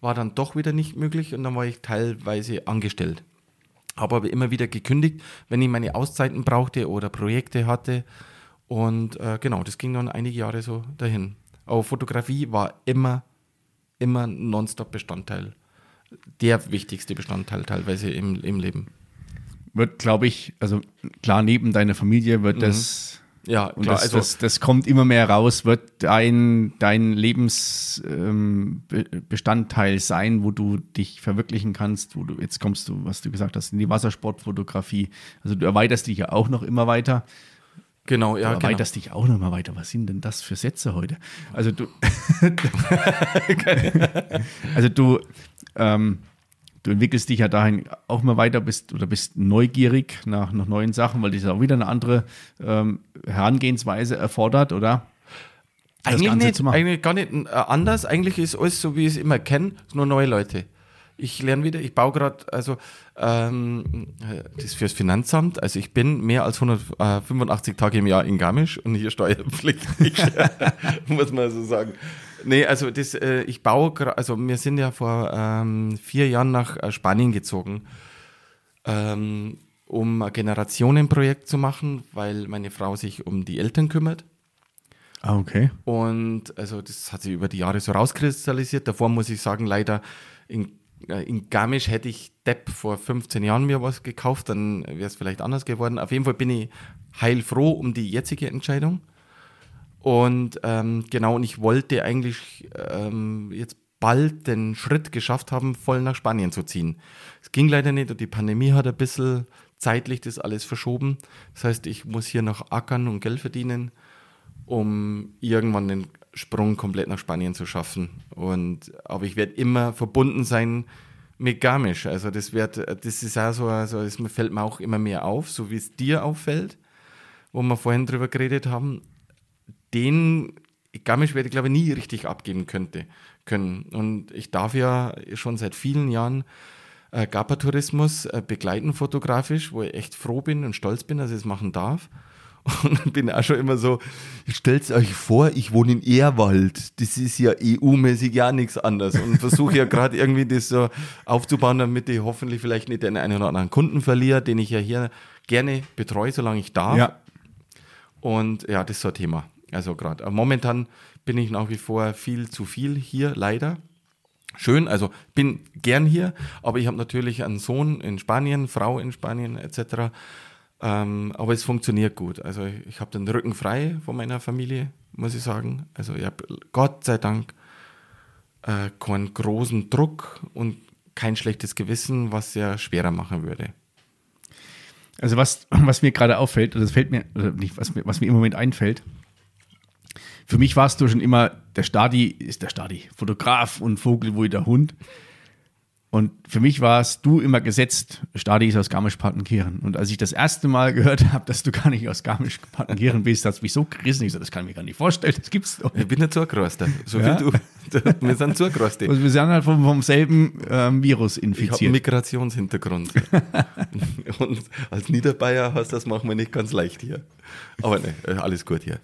war dann doch wieder nicht möglich und dann war ich teilweise angestellt. Habe aber immer wieder gekündigt, wenn ich meine Auszeiten brauchte oder Projekte hatte. Und äh, genau, das ging dann einige Jahre so dahin. Aber Fotografie war immer, immer nonstop Bestandteil. Der wichtigste Bestandteil teilweise im, im Leben. Wird, glaube ich, also klar, neben deiner Familie wird das, Ja, und klar. das, also, das, das kommt immer mehr raus, wird dein, dein Lebensbestandteil ähm, sein, wo du dich verwirklichen kannst, wo du, jetzt kommst du, was du gesagt hast, in die Wassersportfotografie. Also du erweiterst dich ja auch noch immer weiter. genau, ja, du genau. erweiterst dich auch noch mal weiter. Was sind denn das für Sätze heute? Also du, also du, ähm, du entwickelst dich ja dahin auch mal weiter, bist oder bist neugierig nach, nach neuen Sachen, weil das auch wieder eine andere ähm, Herangehensweise erfordert, oder? Das Eigentlich Ganze nicht, zu machen. eigentlich gar nicht äh, anders. Eigentlich ist alles so, wie ich es immer kenne, nur neue Leute. Ich lerne wieder, ich baue gerade, also ähm, äh, das ist fürs Finanzamt, also ich bin mehr als 185 Tage im Jahr in Garmisch und hier steuerpflichtig, muss man so sagen. Nee, also das, äh, ich baue, also wir sind ja vor ähm, vier Jahren nach äh, Spanien gezogen, ähm, um ein Generationenprojekt zu machen, weil meine Frau sich um die Eltern kümmert. Ah, okay. Und also das hat sich über die Jahre so rauskristallisiert. Davor muss ich sagen, leider in, äh, in Garmisch hätte ich Depp vor 15 Jahren mir was gekauft, dann wäre es vielleicht anders geworden. Auf jeden Fall bin ich heilfroh um die jetzige Entscheidung. Und ähm, genau, und ich wollte eigentlich ähm, jetzt bald den Schritt geschafft haben, voll nach Spanien zu ziehen. Es ging leider nicht und die Pandemie hat ein bisschen zeitlich das alles verschoben. Das heißt, ich muss hier noch ackern und Geld verdienen um irgendwann den Sprung komplett nach Spanien zu schaffen. Und, aber ich werde immer verbunden sein mit Garmisch. Also das wird, das ist auch so, also das fällt mir auch immer mehr auf, so wie es dir auffällt, wo wir vorhin drüber geredet haben. Den Garmisch werde ich glaube ich nie richtig abgeben könnte, können. Und ich darf ja schon seit vielen Jahren äh, Gapa-Tourismus äh, begleiten fotografisch, wo ich echt froh bin und stolz bin, dass ich es machen darf. Und bin auch schon immer so, stellt euch vor, ich wohne in Ehrwald. Das ist ja EU-mäßig ja nichts anderes. Und versuche ja gerade irgendwie das so aufzubauen, damit ich hoffentlich vielleicht nicht den einen oder anderen Kunden verliere, den ich ja hier gerne betreue, solange ich darf. Ja. Und ja, das ist so ein Thema. Also gerade momentan bin ich nach wie vor viel zu viel hier, leider. Schön, also bin gern hier, aber ich habe natürlich einen Sohn in Spanien, Frau in Spanien etc. Ähm, aber es funktioniert gut. Also ich, habe den Rücken frei von meiner Familie, muss ich sagen. Also ich habe Gott sei Dank äh, keinen großen Druck und kein schlechtes Gewissen, was sehr schwerer machen würde. Also was, was mir gerade auffällt, oder das fällt mir, oder nicht, was mir, was mir im Moment einfällt, für mich warst du schon immer, der Stadi ist der Stadi, Fotograf und Vogel, wo der Hund. Und für mich warst du immer gesetzt, Stadi ist aus Garmisch-Partenkirchen. Und als ich das erste Mal gehört habe, dass du gar nicht aus Garmisch-Partenkirchen bist, hat es mich so gerissen. Ich so, das kann ich mir gar nicht vorstellen, das gibt's doch. Ich bin nicht zugerostet, so Ja? wie du. Wir sind zugerostet. Also wir sind halt vom, vom selben ähm, Virus Ich habe infiziert. Migrationshintergrund. Und als Niederbayer hast das manchmal nicht ganz leicht hier. Aber ne, alles gut hier.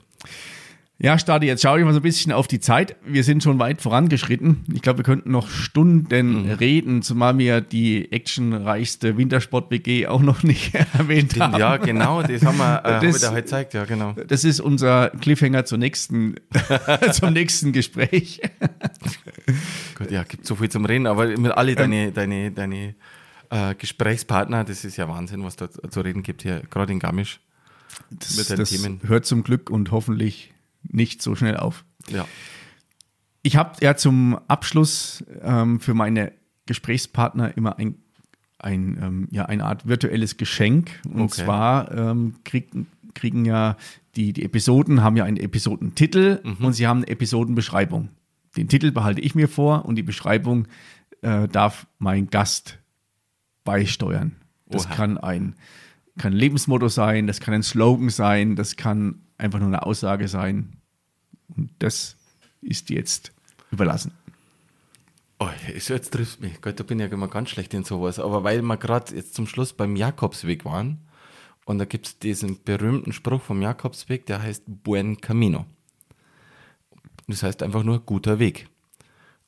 Ja, Stadi, jetzt schaue ich mal so ein bisschen auf die Zeit. Wir sind schon weit vorangeschritten. Ich glaube, wir könnten noch Stunden Mhm. reden, zumal wir die actionreichste Wintersport-WG auch noch nicht erwähnt haben. Ja, genau, das haben wir äh, Das- heute heute gezeigt, ja, genau. Das ist unser Cliffhanger zur nächsten, zum nächsten Gespräch. Gut, ja, gibt so viel zum Reden, aber mit alle deine, deine, deine äh, Gesprächspartner, das ist ja Wahnsinn, was da zu reden gibt hier, gerade in Garmisch. Das, Mit den das Themen. hört zum Glück und hoffentlich nicht so schnell auf. Ja. Ich habe ja zum Abschluss ähm, für meine Gesprächspartner immer ein, ein, ähm, ja, eine Art virtuelles Geschenk. Und Okay. zwar ähm, kriegen, kriegen ja die, die Episoden, haben ja einen Episodentitel Mhm. und sie haben eine Episodenbeschreibung. Den Titel behalte ich mir vor und die Beschreibung äh, darf mein Gast beisteuern. Das Oha. kann ein, kann ein Lebensmotto sein, das kann ein Slogan sein, das kann einfach nur eine Aussage sein. Und das ist jetzt überlassen. Oh, jetzt trifft mich. Gott, da bin ich ja immer ganz schlecht in sowas. Aber weil wir gerade jetzt zum Schluss beim Jakobsweg waren und da gibt es diesen berühmten Spruch vom Jakobsweg, der heißt Buen Camino. Das heißt einfach nur guter Weg.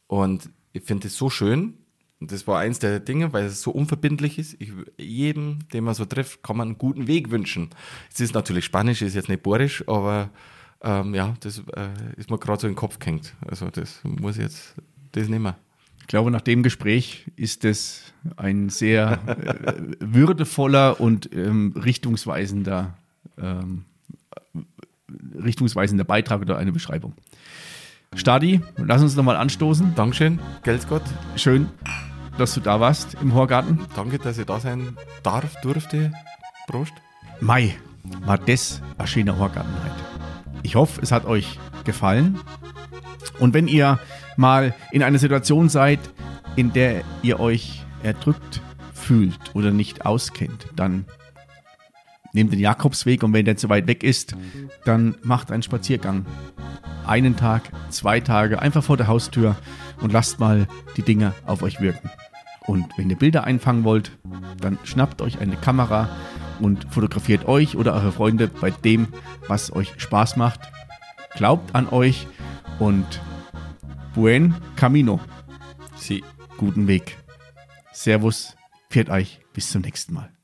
Und ich finde es so schön. Und das war eins der Dinge, weil es so unverbindlich ist. Ich, jedem, den man so trifft, kann man einen guten Weg wünschen. Es ist natürlich Spanisch, ist jetzt nicht Borisch, aber ähm, ja, das äh, ist mir gerade so in den Kopf gehängt. Also das muss ich jetzt, das nicht mehr. Ich glaube, nach dem Gespräch ist es ein sehr äh, würdevoller und ähm, richtungsweisender, ähm, richtungsweisender Beitrag oder eine Beschreibung. Stadi, lass uns nochmal anstoßen. Dankeschön, Geld Gott. Schön, dass du da warst im Horgarten. Danke, dass ich da sein darf, durfte. Prost. Mai, war das ein schöner Horgarten heute. Ich hoffe, es hat euch gefallen. Und wenn ihr mal in einer Situation seid, in der ihr euch erdrückt fühlt oder nicht auskennt, dann nehmt den Jakobsweg und wenn der zu weit weg ist, dann macht einen Spaziergang. Einen Tag, zwei Tage, einfach vor der Haustür und lasst mal die Dinge auf euch wirken. Und wenn ihr Bilder einfangen wollt, dann schnappt euch eine Kamera und fotografiert euch oder eure Freunde bei dem, was euch Spaß macht. Glaubt an euch und buen camino. Sie. Guten Weg. Servus, pfiat euch, bis zum nächsten Mal.